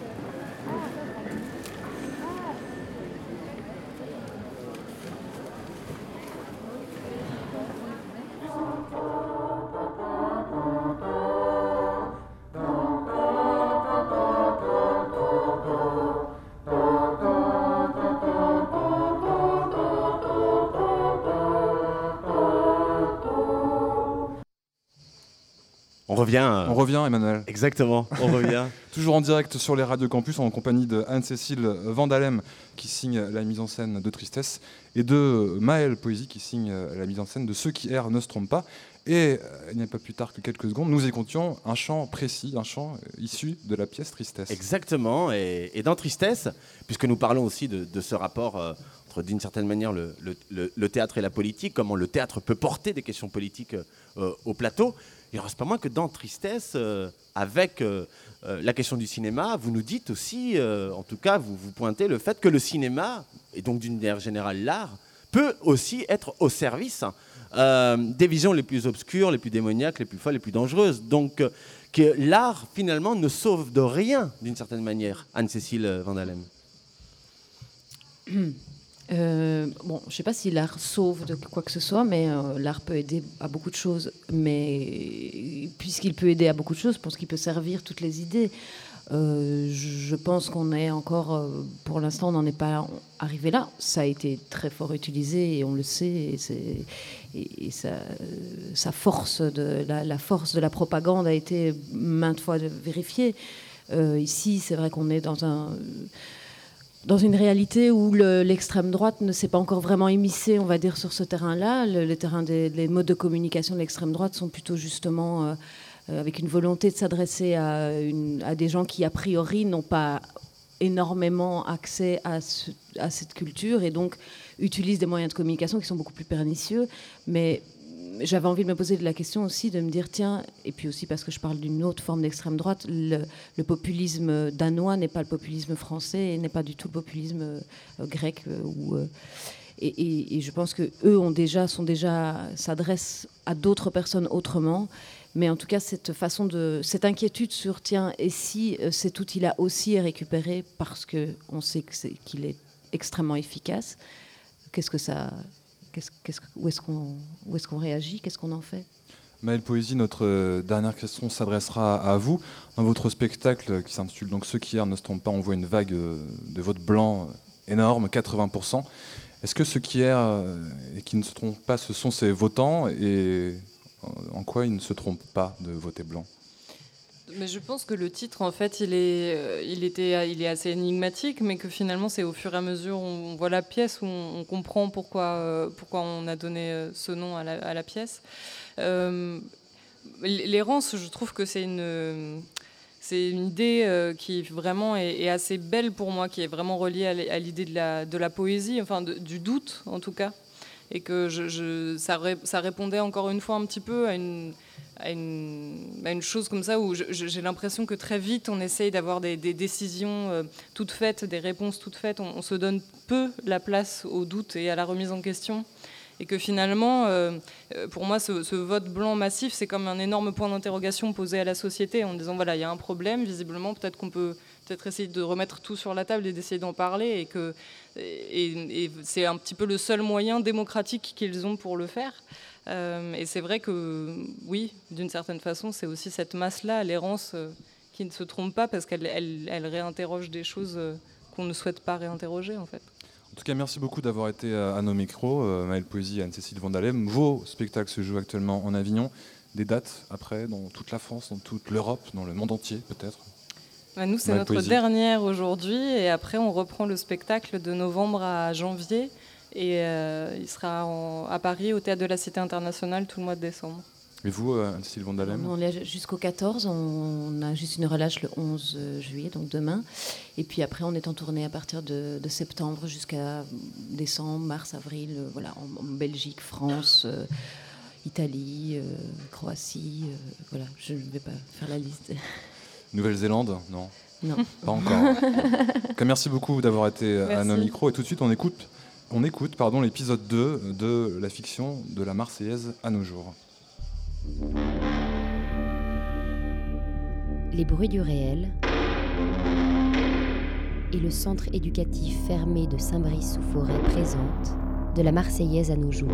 Revient. euh, On revient, Emmanuel. Exactement, on revient. Toujours en direct sur les radios campus en compagnie de Anne-Cécile Vandalem qui signe la mise en scène de Tristesse et de Maël Poésie qui signe la mise en scène de Ceux qui errent ne se trompent pas. Et euh, il n'y a pas plus tard que quelques secondes, nous écoutions un chant précis, un chant euh, issu de la pièce Tristesse. Exactement, et, et dans Tristesse, puisque nous parlons aussi de, de ce rapport euh, d'une certaine manière, le, théâtre et la politique, comment le théâtre peut porter des questions politiques euh, au plateau, il ne reste pas moins que dans Tristesse, euh, avec euh, euh, la question du cinéma, vous nous dites aussi, euh, en tout cas, vous, vous pointez le fait que le cinéma, et donc d'une manière générale l'art, peut aussi être au service euh, des visions les plus obscures, les plus démoniaques, les plus folles, les plus dangereuses. Donc, euh, que l'art, finalement, ne sauve de rien, d'une certaine manière, Anne-Cécile Vandalem. Euh, bon, je ne sais pas si l'art sauve de quoi que ce soit, mais euh, l'art peut aider à beaucoup de choses. Mais puisqu'il peut aider à beaucoup de choses, je pense qu'il peut servir toutes les idées. Euh, je pense qu'on est encore, pour l'instant, on n'en est pas arrivé là. Ça a été très fort utilisé et on le sait. Et, et- force la, force de la propagande a été maintes fois vérifiée. Ici, c'est vrai qu'on est dans un dans une réalité où le- l'extrême droite ne s'est pas encore vraiment émissée, on va dire, sur ce terrain-là. Le, des les modes de communication de l'extrême droite sont plutôt justement euh, euh, avec une volonté de s'adresser à, des gens qui, a priori, n'ont pas énormément accès à, à cette culture et donc utilisent des moyens de communication qui sont beaucoup plus pernicieux. Mais j'avais envie de me poser la question aussi, de me dire, tiens, et puis aussi parce que je parle d'une autre forme d'extrême droite, le, populisme danois n'est pas le populisme français et n'est pas du tout le populisme euh, grec. euh, ou, euh, et, je pense que eux ont déjà, sont déjà, s'adressent à d'autres personnes autrement. Mais en tout cas, cette façon de, cette inquiétude sur, tiens, et si cet outil-là aussi est récupéré parce que on sait qu'il est extrêmement efficace, qu'est-ce que ça, où est-ce qu'on, réagit, qu'est-ce qu'on en fait? Maëlle Poésie, notre euh, dernière question s'adressera à vous. Dans votre spectacle qui s'intitule donc Ceux qui errent ne se trompent pas, on voit une vague euh, de vote blanc euh, énorme, 80%. Est-ce que ceux qui errent euh, et qui ne se trompent pas, ce sont ces votants? Et euh, en quoi ils ne se trompent pas de voter blanc? Mais je pense que le titre, en fait, il est, euh, il était, il est assez énigmatique, mais que finalement, c'est au fur et à mesure où on voit la pièce où on, comprend pourquoi, euh, pourquoi on a donné euh, ce nom à la, pièce. Euh, L'errance, je trouve que c'est une, c'est une idée euh, qui vraiment est, est assez belle pour moi, qui est vraiment reliée à l'idée de la, de la poésie, enfin du doute en tout cas, et que ça, ré- ça répondait encore une fois un petit peu à une, chose comme ça où j'ai l'impression que très vite on essaye d'avoir des, décisions euh, toutes faites, des réponses toutes faites. On, se donne peu la place au doute et à la remise en question. Et que finalement, euh, euh, pour moi, ce vote blanc massif, c'est comme un énorme point d'interrogation posé à la société en disant voilà, il y a un problème, visiblement, peut-être qu'on peut peut-être essayer de remettre tout sur la table et d'essayer d'en parler. Et que c'est un petit peu le seul moyen démocratique qu'ils ont pour le faire. Euh, et c'est vrai que, oui, d'une certaine façon, c'est aussi cette masse-là, l'errance, euh, qui ne se trompe pas parce qu'elle elle, elle réinterroge des choses euh, qu'on ne souhaite pas réinterroger, en fait. En tout cas, merci beaucoup d'avoir été à, nos micros, Maëlle Poésie et Anne-Cécile Vandalem. Vos spectacles se jouent actuellement en Avignon. Des dates après dans toute la France, dans toute l'Europe, dans le monde entier peut-être? Bah, nous, c'est notre Poésie. dernière aujourd'hui, et après, on reprend le spectacle de novembre à janvier, et euh, il sera en- à Paris, au Théâtre de la Cité internationale, tout le mois de décembre. Et vous, euh, Anne-Cécile Vandalem On est jusqu'au 14, on a juste une relâche le 11 juillet, donc demain. Et puis après, on est en tournée à partir de, de septembre jusqu'à décembre, mars, avril, euh, voilà, en, en Belgique, France, euh, Italie, euh, Croatie. euh, voilà, je ne vais pas faire la liste. Nouvelle-Zélande Non. Non. Pas encore. Merci beaucoup d'avoir été à Merci. nos micros. Et tout de suite, on écoute, on écoute pardon, l'épisode 2 de la fiction de la Marseillaise à nos jours. Les bruits du réel et le centre éducatif fermé de Saint-Brice-sous-Forêt présente de la Marseillaise à nos jours.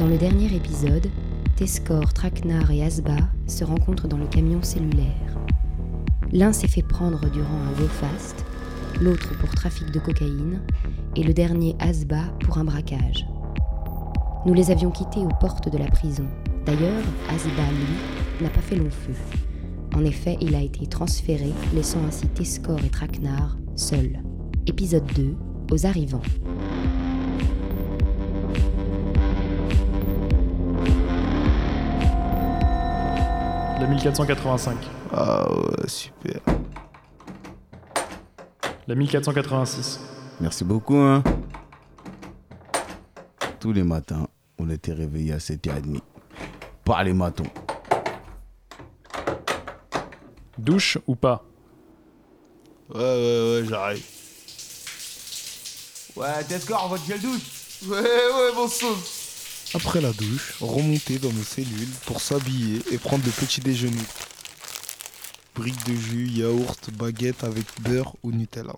Dans le dernier épisode, Tescor, Traquenard et Asba se rencontrent dans le camion cellulaire. L'un s'est fait prendre durant un go fast, l'autre pour trafic de cocaïne et le dernier Asba pour un braquage. Nous les avions quittés aux portes de la prison. D'ailleurs, Asba, lui, n'a pas fait long feu. En effet, il a été transféré, laissant ainsi Tescor et Traquenard seuls. Épisode 2, aux arrivants. 1485. Ah ouais, super. La 1486. Merci beaucoup. Hein. Tous les matins, on était réveillés à 7h30 par les matons. Douche ou pas? Ouais, ouais, ouais, j'arrive. Ouais, Tescor, votre gel douche Ouais, ouais, bon sauce. Après la douche, remonter dans nos cellules pour s'habiller et prendre le petit déjeuner. Briques de jus, yaourt, baguette avec beurre ou Nutella.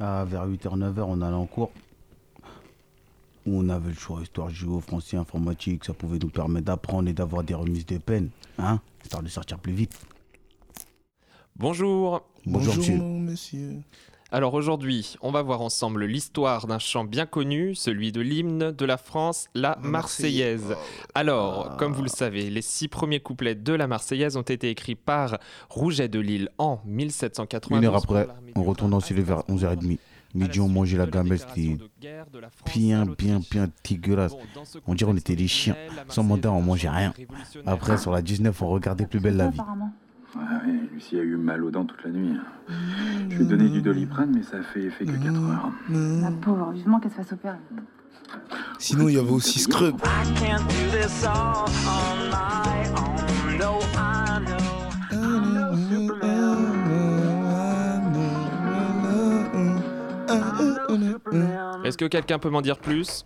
Ah, vers 8h, 9h, on allait en cours. Où on avait le choix, histoire géo, français, informatique. Ça pouvait nous permettre d'apprendre et d'avoir des remises de peine. Hein Histoire de sortir plus vite. Bonjour. Bonjour, monsieur. monsieur. Alors aujourd'hui, on va voir ensemble l'histoire d'un chant bien connu, celui de l'hymne de la France, la Marseillaise. Alors, comme vous le savez, les six premiers couplets de la Marseillaise ont été écrits par Rouget de Lille en 1792. Une heure après, on retourne dans le vers 11h30. Midi, on mangeait la gamelle, c'était bien, bien, bien dégueulasse. On dirait on était des chiens. Sans mandat, on mangeait rien. Après, sur la 19, on regardait plus belle la vie. Ouais, ouais, Lucie a eu mal aux dents toute la nuit. Je lui ai donné du doliprane, mais ça fait effet que 4 heures. La pauvre, vivement qu'elle se fasse opérer. Sinon, il y avait aussi Scrub. Est-ce que quelqu'un peut m'en dire plus?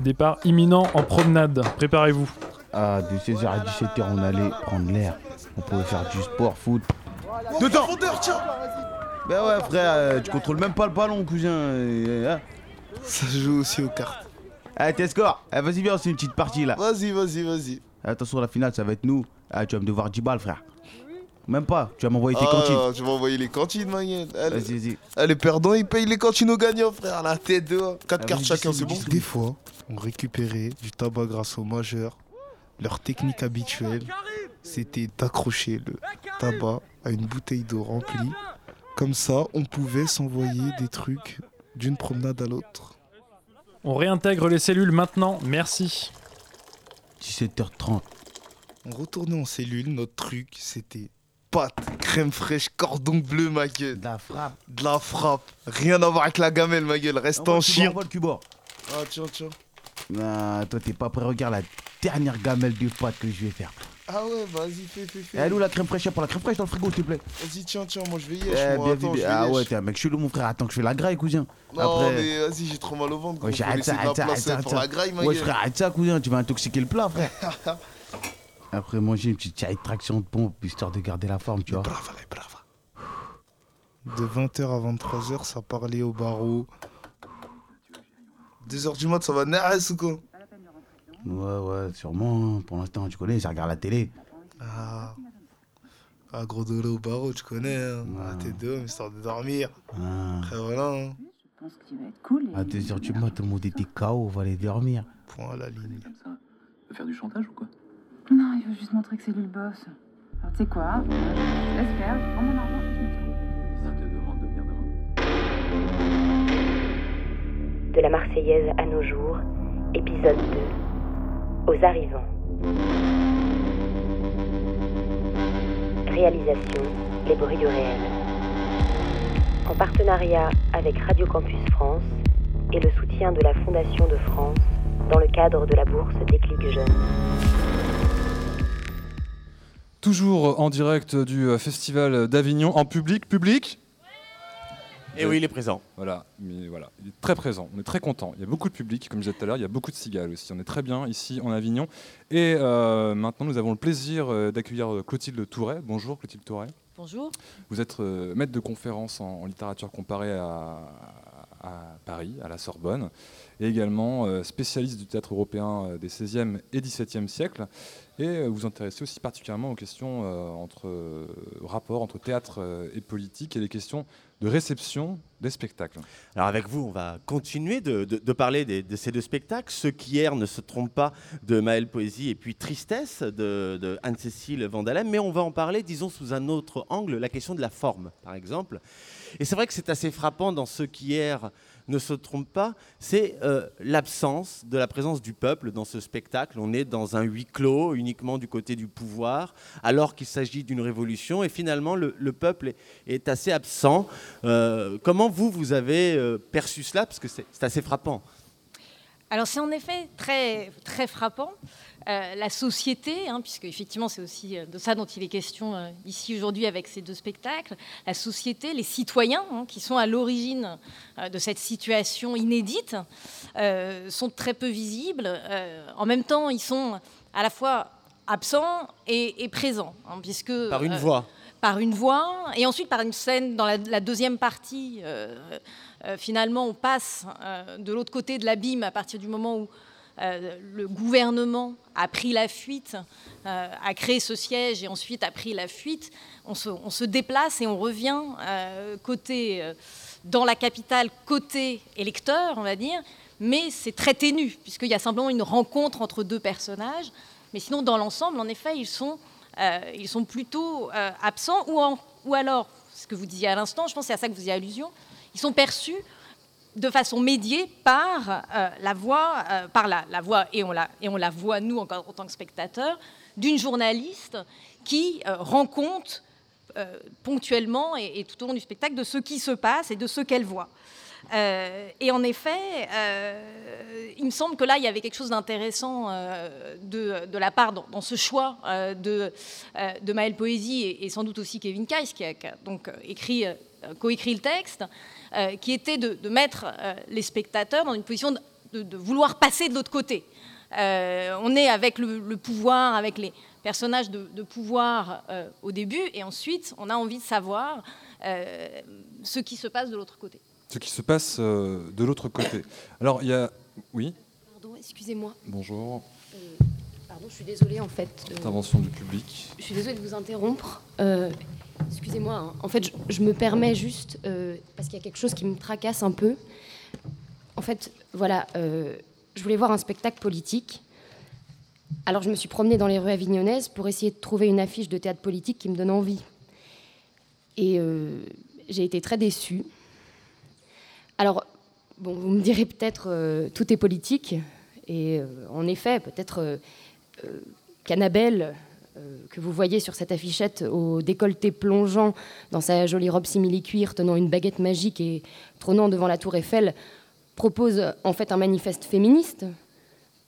Départ imminent en promenade. Préparez-vous. Ah, de 16h à 17h, on allait prendre l'air. On pouvait faire du sport, foot. Dedans tiens Ben ouais, frère, euh, tu contrôles même pas le ballon, cousin. hein. Ça se joue aussi aux cartes. Allez, tes scores Eh, Vas-y, viens, c'est une petite partie là. Vas-y, vas-y, vas-y. Attention, la finale, ça va être nous. Ah, tu vas me devoir 10 balles, frère. Même pas, tu vas m'envoyer tes Ah, cantines. Tu vas envoyer les cantines, Magnette. Allez. Vas-y, vas-y. Les perdants, ils payent les cantines aux gagnants, frère. La tête dehors. 4 Ah, cartes chacun, c'est bon Des fois, on récupérait du tabac grâce aux majeurs. Leur technique habituelle, c'était d'accrocher le tabac à une bouteille d'eau remplie. Comme ça, on pouvait s'envoyer des trucs d'une promenade à l'autre. On réintègre les cellules maintenant, merci. 17h30. On retournait en cellule, notre truc, c'était pâte, crème fraîche, cordon bleu, ma gueule. De la frappe. De la frappe. Rien à voir avec la gamelle, ma gueule. Reste en chien. Ah, tiens, tiens. Ah, toi, t'es pas prêt. Regarde la dernière gamelle de pâte que je vais faire. Ah ouais, vas-y, fais, fais, fais. Elle où la crème fraîche Pour la crème fraîche dans le frigo, s'il te plaît. Vas-y, tiens, tiens, moi je vais y Eh, aller. bien vu, bien- Ah ouais, t'es un mec chelou, mon frère. Attends que je fais la graille, cousin. Non, mais vas-y, j'ai trop mal au ventre. Ouais, arrête ça, la arrête ça, arrête la graille, ma Ouais, gueule. frère, arrête ça, cousin. Tu vas intoxiquer le plat, frère. Après, manger une petite chai de traction de pompe, histoire de garder la forme, tu vois. De 20h à 23h, ça parlait au barreau. 2h du mat, ça va naze ou quoi? Ouais, ouais, sûrement. hein. Pour l'instant, tu connais, ça regarde la télé. Ah. Ah, gros dodo au barreau, tu connais. Hein. Ah, t'es d'homme, histoire de dormir. Ah. Après, voilà. Hein. À 2h du mat, tout le monde était KO, on va aller dormir. Point à la ligne. De faire du chantage ou quoi? Non, il veut juste montrer que c'est lui le boss. Alors, tu sais quoi? Laisse faire, je prends mon argent et je. Ça te demande de venir demain? De la Marseillaise à nos jours, épisode 2. Aux arrivants. Réalisation Les bruits du réel. En partenariat avec Radio Campus France et le soutien de la Fondation de France dans le cadre de la bourse Déclic Jeunes. Toujours en direct du euh, Festival d'Avignon, en public. Public Et oui, il est présent. Voilà, mais voilà, il est très présent. On est très content. Il y a beaucoup de public, comme je disais tout à l'heure. Il y a beaucoup de cigales aussi. On est très bien ici en Avignon. Et euh, maintenant, nous avons le plaisir euh, d'accueillir euh, Clotilde Touret. Bonjour, Clotilde Touret. Bonjour. Vous êtes euh, maître de conférence en, en littérature comparée à, à Paris, à la Sorbonne, et également euh, spécialiste du théâtre européen euh, des 16e et 17e siècles. Et euh, vous vous intéressez aussi particulièrement aux questions euh, entre euh, rapports entre théâtre euh, et politique et les questions de réception des spectacles. Alors avec vous, on va continuer de, parler de ces deux spectacles. Ceux qui hier ne se trompent pas de Maëlle Poésie et puis Tristesse de, de Anne-Cécile Vandalem, mais on va en parler, disons, sous un autre angle, la question de la forme, par exemple. Et c'est vrai que c'est assez frappant dans ceux qui hier ne se trompent pas, c'est euh, l'absence de la présence du peuple dans ce spectacle. On est dans un huis clos uniquement du côté du pouvoir, alors qu'il s'agit d'une révolution, et finalement le, le peuple est, assez absent. Euh, comment vous, vous avez euh, perçu cela? Parce que c'est assez frappant. Alors c'est en effet très, très frappant. Euh, la société, hein, puisque effectivement c'est aussi euh, de ça dont il est question euh, ici aujourd'hui avec ces deux spectacles, la société, les citoyens hein, qui sont à l'origine euh, de cette situation inédite sont très peu visibles. En même temps, ils sont à la fois absents et, et présents, hein, puisque Par une voix. Par une voix, et ensuite par une scène dans la, deuxième partie. euh, euh, finalement, on passe euh, de l'autre côté de l'abîme à partir du moment où le gouvernement a pris la fuite, a créé ce siège et ensuite a pris la fuite. On se, on se déplace et on revient côté dans la capitale côté électeur, on va dire, mais c'est très ténu puisqu'il y a simplement une rencontre entre deux personnages. Mais sinon, dans l'ensemble, en effet, ils sont ils sont plutôt euh, absents ou, alors, ce que vous disiez à l'instant, je pense que c'est à ça que vous y allusion, ils sont perçus de façon médiée par euh, la voix, euh, par la, voix et on la, et on la voit nous encore en tant que spectateurs, d'une journaliste qui euh, rend compte euh, ponctuellement et tout au long du spectacle de ce qui se passe et de ce qu'elle voit. Euh, et en effet, euh, il me semble que là, il y avait quelque chose d'intéressant euh, de, la part dans, ce choix de, Maëlle Poésie et, sans doute aussi Kevin Kais, qui a, donc écrit, coécrit le texte, qui était de, mettre les spectateurs dans une position de, vouloir passer de l'autre côté. On est avec le, pouvoir, avec les personnages de, pouvoir au début, et ensuite, on a envie de savoir ce qui se passe de l'autre côté. Ce qui se passe euh, de l'autre côté. Alors, il y a. Oui, Pardon, excusez-moi. bonjour. Euh, pardon, je suis désolée en fait. euh, Intervention du public. Je suis désolée de vous interrompre. Euh, Excusez-moi. hein. En fait, je, je me permets juste parce qu'il y a quelque chose qui me tracasse un peu. En fait, voilà, je voulais voir un spectacle politique. Alors, je me suis promenée dans les rues avignonnaises pour essayer de trouver une affiche de théâtre politique qui me donne envie. Et j'ai été très déçue. Alors, vous me direz peut-être euh, tout est politique. Et euh, en effet, peut-être euh, qu'Annabelle que vous voyez sur cette affichette au décolleté plongeant dans sa jolie robe simili-cuir, tenant une baguette magique et trônant devant la tour Eiffel, propose en fait un manifeste féministe.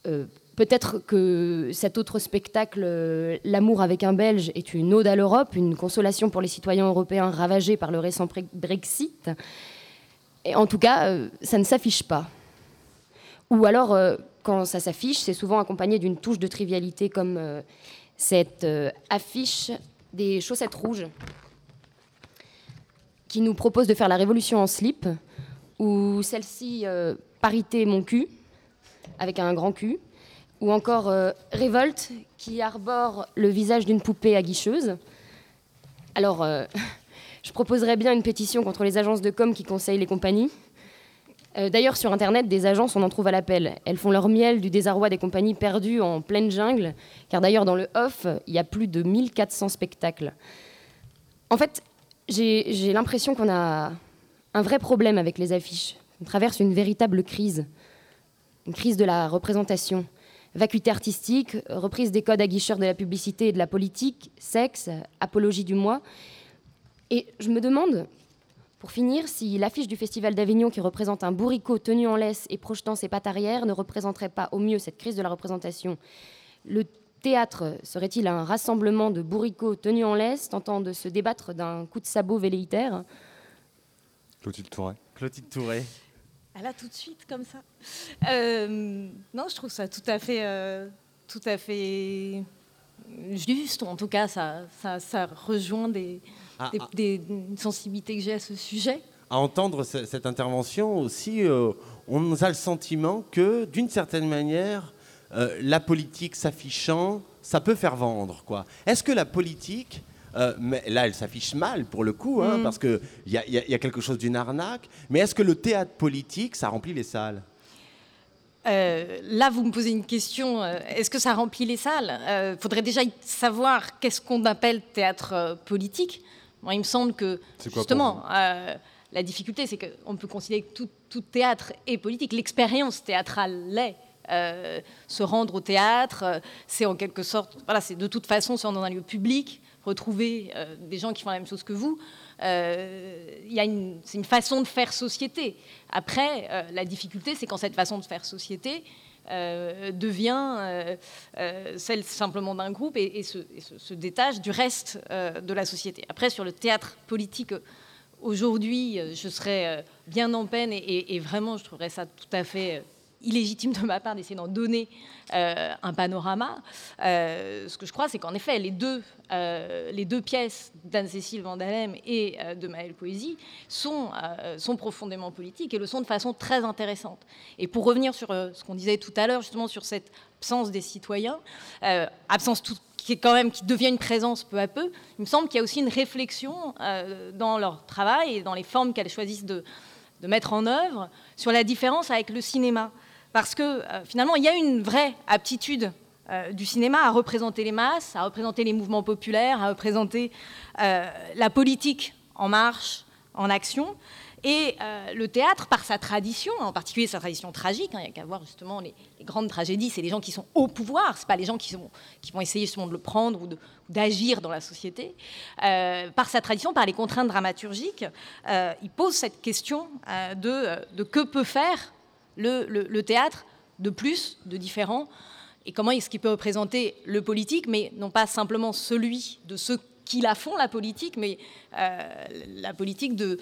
Peut-être que cet autre spectacle, L'amour avec un Belge, est une ode à l'Europe, une consolation pour les citoyens européens ravagés par le récent Brexit. Et en tout cas, ça ne s'affiche pas. Ou alors, quand ça s'affiche, c'est souvent accompagné d'une touche de trivialité comme euh, cette euh, affiche des chaussettes rouges qui nous propose de faire la révolution en slip, ou celle-ci, euh, parité mon cul, avec un grand cul, ou encore révolte qui arbore le visage d'une poupée aguicheuse. Alors, je proposerais bien une pétition contre les agences de com qui conseillent les compagnies. Euh, d'ailleurs, sur Internet, des agences, on en trouve à l'appel. Elles font leur miel du désarroi des compagnies perdues en pleine jungle, car d'ailleurs, dans le off, il y a plus de 1400 spectacles. En fait, j'ai l'impression qu'on a un vrai problème avec les affiches. On traverse une véritable crise. Une crise de la représentation. Vacuité artistique, reprise des codes aguicheurs de la publicité et de la politique, sexe, apologie du moi. Et je me demande pour finir, si l'affiche du Festival d'Avignon qui représente un bourricot tenu en laisse et projetant ses pattes arrière ne représenterait pas au mieux cette crise de la représentation, le théâtre serait-il un rassemblement de bourricots tenus en laisse tentant de se débattre d'un coup de sabot velléitaire? Clotilde Touré. Clotilde Touré. Ah là, tout de suite, comme ça. Euh, non, je trouve ça tout à fait, euh, tout à fait juste. En tout cas, ça, ça rejoint des, ah, ah. des, sensibilités que j'ai à ce sujet. À entendre cette intervention aussi, euh, on a le sentiment que, d'une certaine manière, euh, la politique s'affichant, ça peut faire vendre. quoi. Est-ce que la politique, euh, mais là, elle s'affiche mal pour le coup, hein, mm. parce qu'il y, y, a quelque chose d'une arnaque. Mais est-ce que le théâtre politique, ça remplit les salles? Là, vous me posez une question. Est-ce que ça remplit les salles? Il faudrait déjà savoir qu'est-ce qu'on appelle théâtre politique il me semble que justement, euh, la difficulté, c'est qu'on peut considérer que tout, théâtre est politique. L'expérience théâtrale l'est. Euh, se rendre au théâtre, euh, c'est en quelque sorte, voilà, c'est de toute façon se rendre dans un lieu public, retrouver des gens qui font la même chose que vous. Une, c'est une façon de faire société. Après, la difficulté, c'est quand cette façon de faire société, euh, devient euh, euh, celle simplement d'un groupe et, se, détache du reste de la société. Après, sur le théâtre politique, aujourd'hui, je serais bien en peine et, vraiment, je trouverais ça tout à fait illégitime de ma part d'essayer d'en donner euh, un panorama. Euh, ce que je crois, c'est qu'en effet, les deux, euh, les deux pièces d'Anne-Cécile Vandalem et de Maëlle Poésie sont, sont profondément politiques et le sont de façon très intéressante. Et pour revenir sur ce qu'on disait tout à l'heure, justement sur cette absence des citoyens, absence qui est quand même qui devient une présence peu à peu, il me semble qu'il y a aussi une réflexion dans leur travail et dans les formes qu'elles choisissent de, de mettre en œuvre sur la différence avec le cinéma parce que euh, finalement, il y a une vraie aptitude euh, du cinéma à représenter les masses, à représenter les mouvements populaires, à représenter euh, la politique en marche, en action. Et le théâtre, par sa tradition, en particulier sa tradition tragique, hein, il n'y a qu'à voir justement les, grandes tragédies, c'est les gens qui sont au pouvoir, ce pas les gens qui, vont essayer justement de le prendre ou d'agir dans la société. par sa tradition, par les contraintes dramaturgiques, il pose cette question de, que peut faire le, théâtre de plus, de différent, et comment est-ce qu'il peut représenter le politique, mais non pas simplement celui de ceux qui la font, la politique, mais euh, la politique de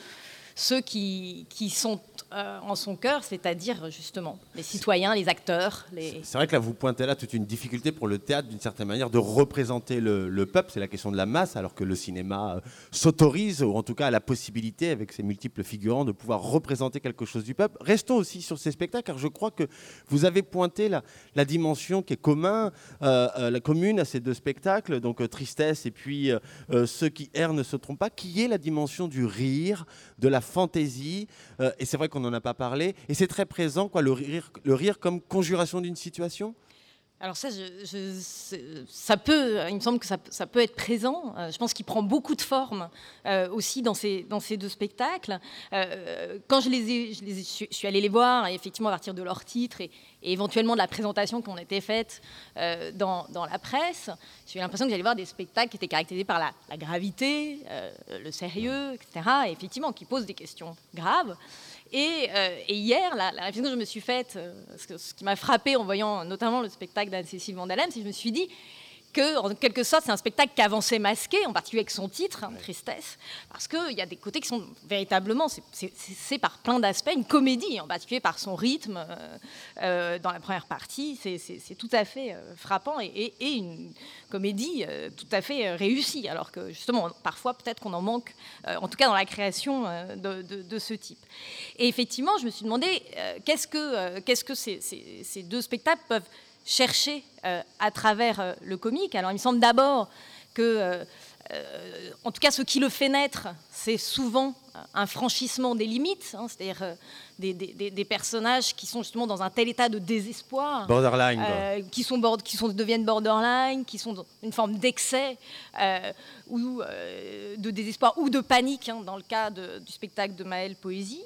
ceux qui, qui sont euh, en son cœur, c'est-à-dire justement les citoyens, les acteurs. C'est vrai que là, vous pointez là toute une difficulté pour le théâtre, d'une certaine manière, de représenter le, peuple. C'est la question de la masse, alors que le cinéma euh, s'autorise, ou en tout cas a la possibilité, avec ses multiples figurants, de pouvoir représenter quelque chose du peuple. Restons aussi sur ces spectacles, car je crois que vous avez pointé la, la dimension qui est commun, euh, commune à ces deux spectacles, donc Tristesse et puis Ceux qui errent ne se trompent pas, qui est la dimension du rire, de la fantaisie. et c'est vrai qu'on n'en a pas parlé. Et c'est très présent, quoi, le rire, le rire comme conjuration d'une situation? Alors ça, ça peut, il me semble que ça, peut être présent. Euh, je pense qu'il prend beaucoup de formes euh, aussi dans ces, deux spectacles. Euh, quand je suis allée les voir, effectivement à partir de leur titre et, éventuellement de la présentation ont été faite dans, la presse, j'ai eu l'impression que j'allais voir des spectacles qui étaient caractérisés par la gravité, le sérieux, etc. Et effectivement, qui posent des questions graves. Euh, et, hier, la, réflexion que je me suis faite, euh, ce, qui m'a frappé en voyant notamment le spectacle d'Anne-Cécile Vandalem, c'est que je me suis dit, en quelque sorte, c'est un spectacle qui avançait masqué, en particulier avec son titre, hein, Tristesse, parce qu'il y a des côtés qui sont véritablement, c'est par plein d'aspects, une comédie, en particulier par son rythme euh, euh, dans la première partie, c'est tout à fait euh, frappant et, une comédie tout à fait réussie, alors que justement, parfois, peut-être qu'on en manque, en tout cas dans la création de, ce type. Et effectivement, je me suis demandé, qu'est-ce que, qu'est-ce que ces, ces deux spectacles peuvent chercher euh, à travers euh, le comique. Alors il me semble d'abord que, euh, en tout cas, ce qui le fait naître, c'est souvent un franchissement des limites, hein, c'est-à-dire des, personnages qui sont justement dans un tel état de désespoir, borderline, qui sont qui sont deviennent borderline, qui sont dans une forme d'excès ou de désespoir ou de panique hein, dans le cas du spectacle de Maël Poésie.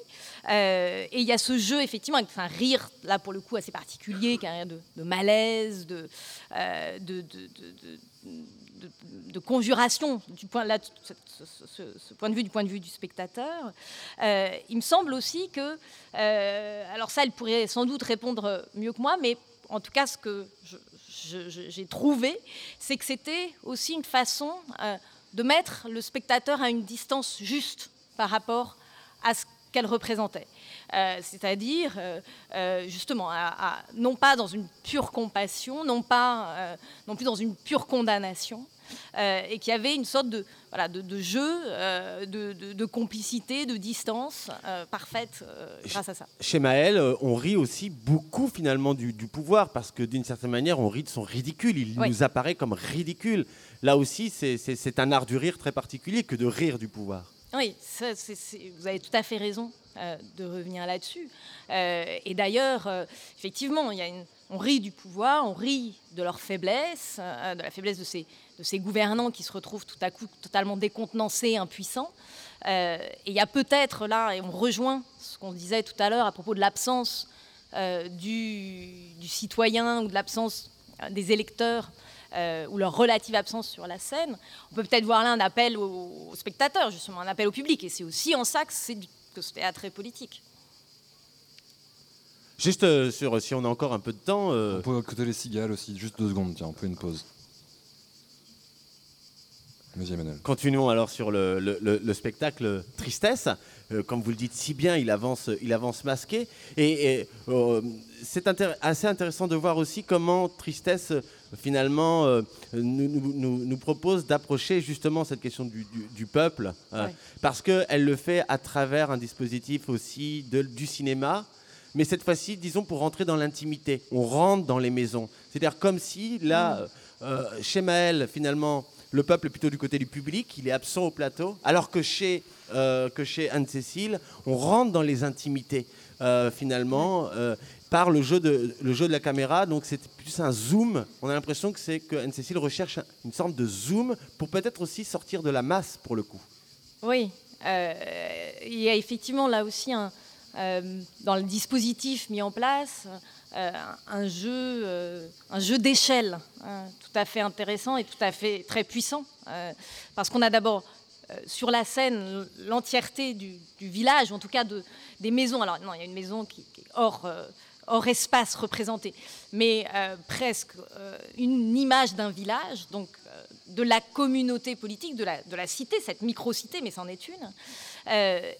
Euh, et il y a ce jeu, effectivement, avec un rire, là pour le coup, assez particulier, qui a un rire de, malaise, euh, de, de, de, conjuration, du point, ce, point de vue du point de vue du spectateur. Euh, il me semble aussi que, alors ça, elle pourrait sans doute répondre mieux que moi, mais en tout cas, ce que j'ai trouvé, c'est que c'était aussi une façon de mettre le spectateur à une distance juste par rapport à ce qu'elle représentait. Euh, c'est-à-dire, euh, euh, justement, non pas dans une pure compassion, non, pas, non plus dans une pure condamnation, et qu'il y avait une sorte de, voilà, de, jeu, de, complicité, de distance parfaite grâce à ça. Chez Maël, on rit aussi beaucoup finalement du, pouvoir, parce que d'une certaine manière, on rit de son ridicule. Il nous apparaît comme ridicule. Là aussi, c'est un art du rire très particulier que de rire du pouvoir. Oui, vous avez tout à fait raison euh, de revenir là-dessus. Euh, et d'ailleurs, euh, effectivement, il y a une, on rit du pouvoir, on rit de leur faiblesse, de la faiblesse de ces, gouvernants qui se retrouvent tout à coup totalement décontenancés, impuissants. et il y a peut-être là, et on rejoint ce qu'on disait tout à l'heure à propos de l'absence du, du, citoyen ou de l'absence des électeurs euh, ou leur relative absence sur la scène, on peut peut-être voir là un appel aux, spectateurs, justement, un appel au public. Et c'est aussi en ça que, que ce théâtre est politique. Juste euh, sur, si on a encore un peu de temps. Euh, on peut écouter les cigales aussi, juste deux secondes, tiens, on peut une pause. Continuons alors sur le, spectacle Tristesse. Euh, comme vous le dites si bien, il avance, il avance masqué. Et, euh, c'est assez intéressant de voir aussi comment Tristesse, finalement, euh, nous, propose d'approcher justement cette question du, peuple. Parce qu'elle le fait à travers un dispositif aussi du cinéma. Mais cette fois-ci, disons, pour rentrer dans l'intimité. On rentre dans les maisons. C'est-à-dire comme si, là, chez Maël, finalement, le peuple est plutôt du côté du public, il est absent au plateau, alors que chez, euh, que chez Anne-Cécile, on rentre dans les intimités, euh, finalement, euh, par le jeu, de, le jeu de la caméra. Donc c'est plus un zoom. On a l'impression que c'est que Anne-Cécile recherche une sorte de zoom pour peut-être aussi sortir de la masse, pour le coup. Oui, il y a effectivement là aussi un, dans le dispositif mis en place euh, un jeu, euh, un jeu d'échelle hein, tout à fait intéressant et tout à fait très puissant. Euh, parce qu'on a d'abord sur la scène l'entièreté du, village, en tout cas de, des maisons. Alors non, il y a une maison qui, est hors, espace représenté, mais presque une image d'un village, donc de la communauté politique, de la cité, cette micro-cité, mais c'en est une.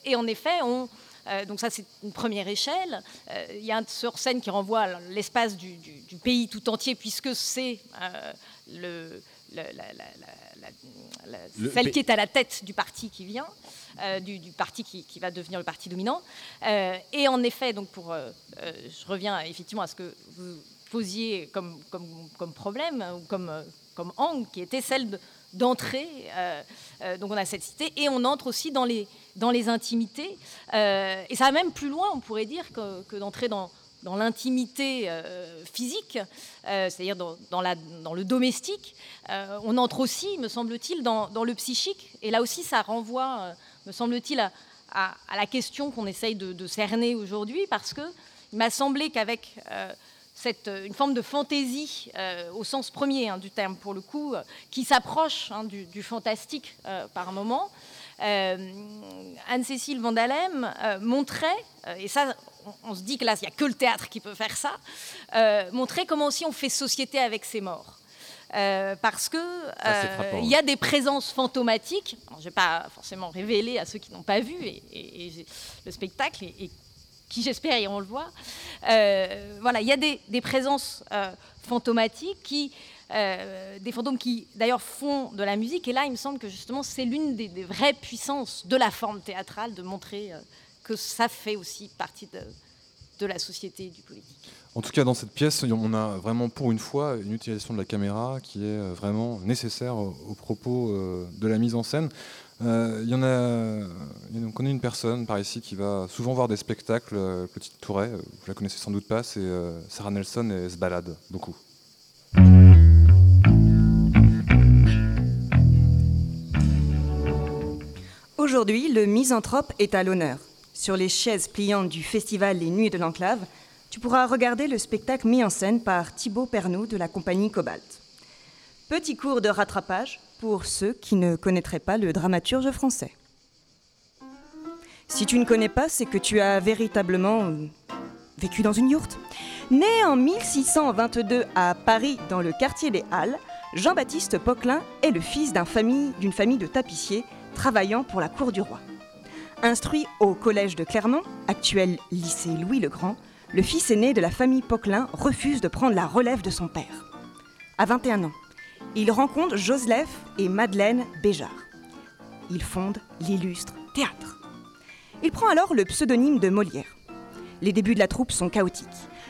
et en effet, on, euh, donc ça, c'est une première échelle. Euh, il y a un sur scène qui renvoie l'espace du, pays tout entier, puisque c'est euh, le, celle qui est à la tête du parti qui vient, du, parti qui, va devenir le parti dominant. et en effet, donc pour, je reviens effectivement à ce que vous posiez comme, comme, comme problème ou comme, comme angle, qui était celle d'entrer. donc on a cette cité et on entre aussi dans les dans les intimités. Euh, et ça va même plus loin, on pourrait dire, que, d'entrer dans, l'intimité physique, c'est-à-dire dans, le domestique, on entre aussi, me semble-t-il, dans, le psychique. Et là aussi, ça renvoie, me semble-t-il, à, la question qu'on essaye de, cerner aujourd'hui, parce qu'il m'a semblé qu'avec cette, une forme de fantaisie au sens premier hein, du terme, pour le coup, qui s'approche hein, du, fantastique par moment, euh, Anne-Cécile Vandalem euh, montrait, euh, et ça, on, se dit que là, il n'y a que le théâtre qui peut faire ça, montrait comment aussi on fait société avec ses morts. parce que il y a des présences fantomatiques. je ne vais pas forcément révéler à ceux qui n'ont pas vu et, le spectacle et, qui j'espère iront le voir. voilà, il y a des, des présences fantomatiques qui euh, des fantômes qui d'ailleurs font de la musique. Et là, il me semble que justement, c'est l'une des, vraies puissances de la forme théâtrale de montrer euh, que ça fait aussi partie de, la société et du politique. En tout cas, dans cette pièce, on a vraiment pour une fois une utilisation de la caméra qui est euh, vraiment nécessaire au, propos de la mise en scène. Il y en a, on connaît une personne par ici qui va souvent voir des spectacles, Petite Touret, vous la connaissez sans doute pas, c'est Sarah Nelson et elle se balade beaucoup. Aujourd'hui, le misanthrope est à l'honneur. Sur les chaises pliantes du festival Les Nuits de l'Enclave, tu pourras regarder le spectacle mis en scène par Thibaut Pernoud de la compagnie Cobalt. Petit cours de rattrapage pour ceux qui ne connaîtraient pas le dramaturge français. Si tu ne connais pas, c'est que tu as véritablement vécu dans une yourte. Né en 1622 à Paris, dans le quartier des Halles, Jean-Baptiste Poquelin est le fils d'une famille de tapissiers travaillant pour la cour du roi. Instruit au collège de Clermont, actuel lycée Louis le Grand, le fils aîné de la famille Poquelin refuse de prendre la relève de son père. À 21 ans, il rencontre Joseph et Madeleine Béjart. Il fonde l'illustre théâtre. Il prend alors le pseudonyme de Molière. Les débuts de la troupe sont chaotiques.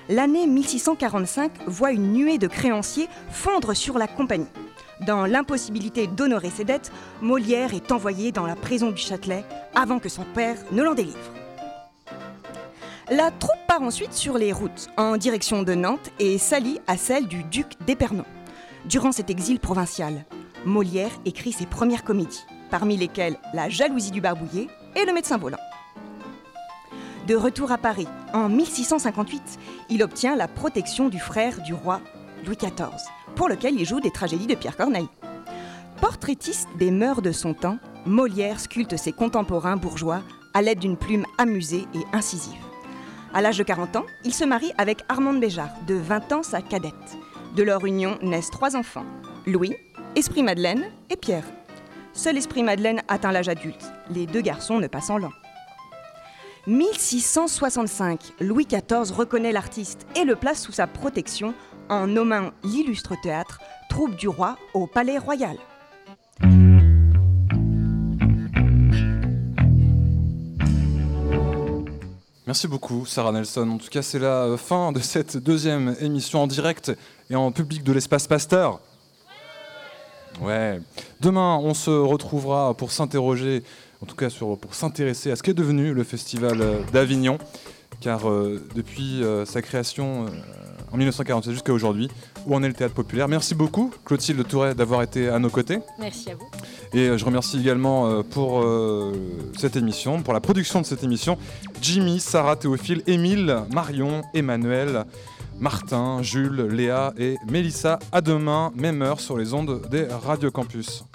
L'année 1645 voit une nuée de créanciers fondre sur la compagnie. Dans l'impossibilité d'honorer ses dettes, Molière est envoyé dans la prison du Châtelet avant que son père ne l'en délivre. La troupe part ensuite sur les routes en direction de Nantes et s'allie à celle du duc d'Épernon. Durant cet exil provincial, Molière écrit ses premières comédies, parmi lesquelles La jalousie du barbouillé et Le médecin volant. De retour à Paris, en 1658, il obtient la protection du frère du roi Louis XIV, pour lequel il joue des tragédies de Pierre Corneille. Portraitiste des mœurs de son temps, Molière sculpte ses contemporains bourgeois à l'aide d'une plume amusée et incisive. À l'âge de 40 ans, il se marie avec Armande Béjart, de 20 ans sa cadette. De leur union naissent trois enfants Louis, Esprit Madeleine et Pierre. Seul Esprit Madeleine atteint l'âge adulte, les deux garçons ne passant l'an. 1665, Louis XIV reconnaît l'artiste et le place sous sa protection en nommant l'illustre théâtre troupe du roi au Palais Royal. Merci beaucoup, Sarah Nelson. En tout cas, c'est la euh, fin de cette deuxième émission en direct et en public de l'espace Pasteur. Demain, on se retrouvera pour s'interroger, en tout cas pour s'intéresser à ce qu'est devenu le Festival euh, d'Avignon, car euh, depuis sa création en 1947 jusqu'à aujourd'hui, où en est le théâtre populaire. Merci beaucoup, Clotilde Touret, d'avoir été à nos côtés. Merci à vous. Et euh, je remercie également euh, pour euh, cette émission, pour la production de cette émission, Jimmy, Sarah, Théophile, Émile, Marion, Emmanuel, Martin, Jules, Léa et Mélissa. À demain, même heure sur les ondes des Radio Campus.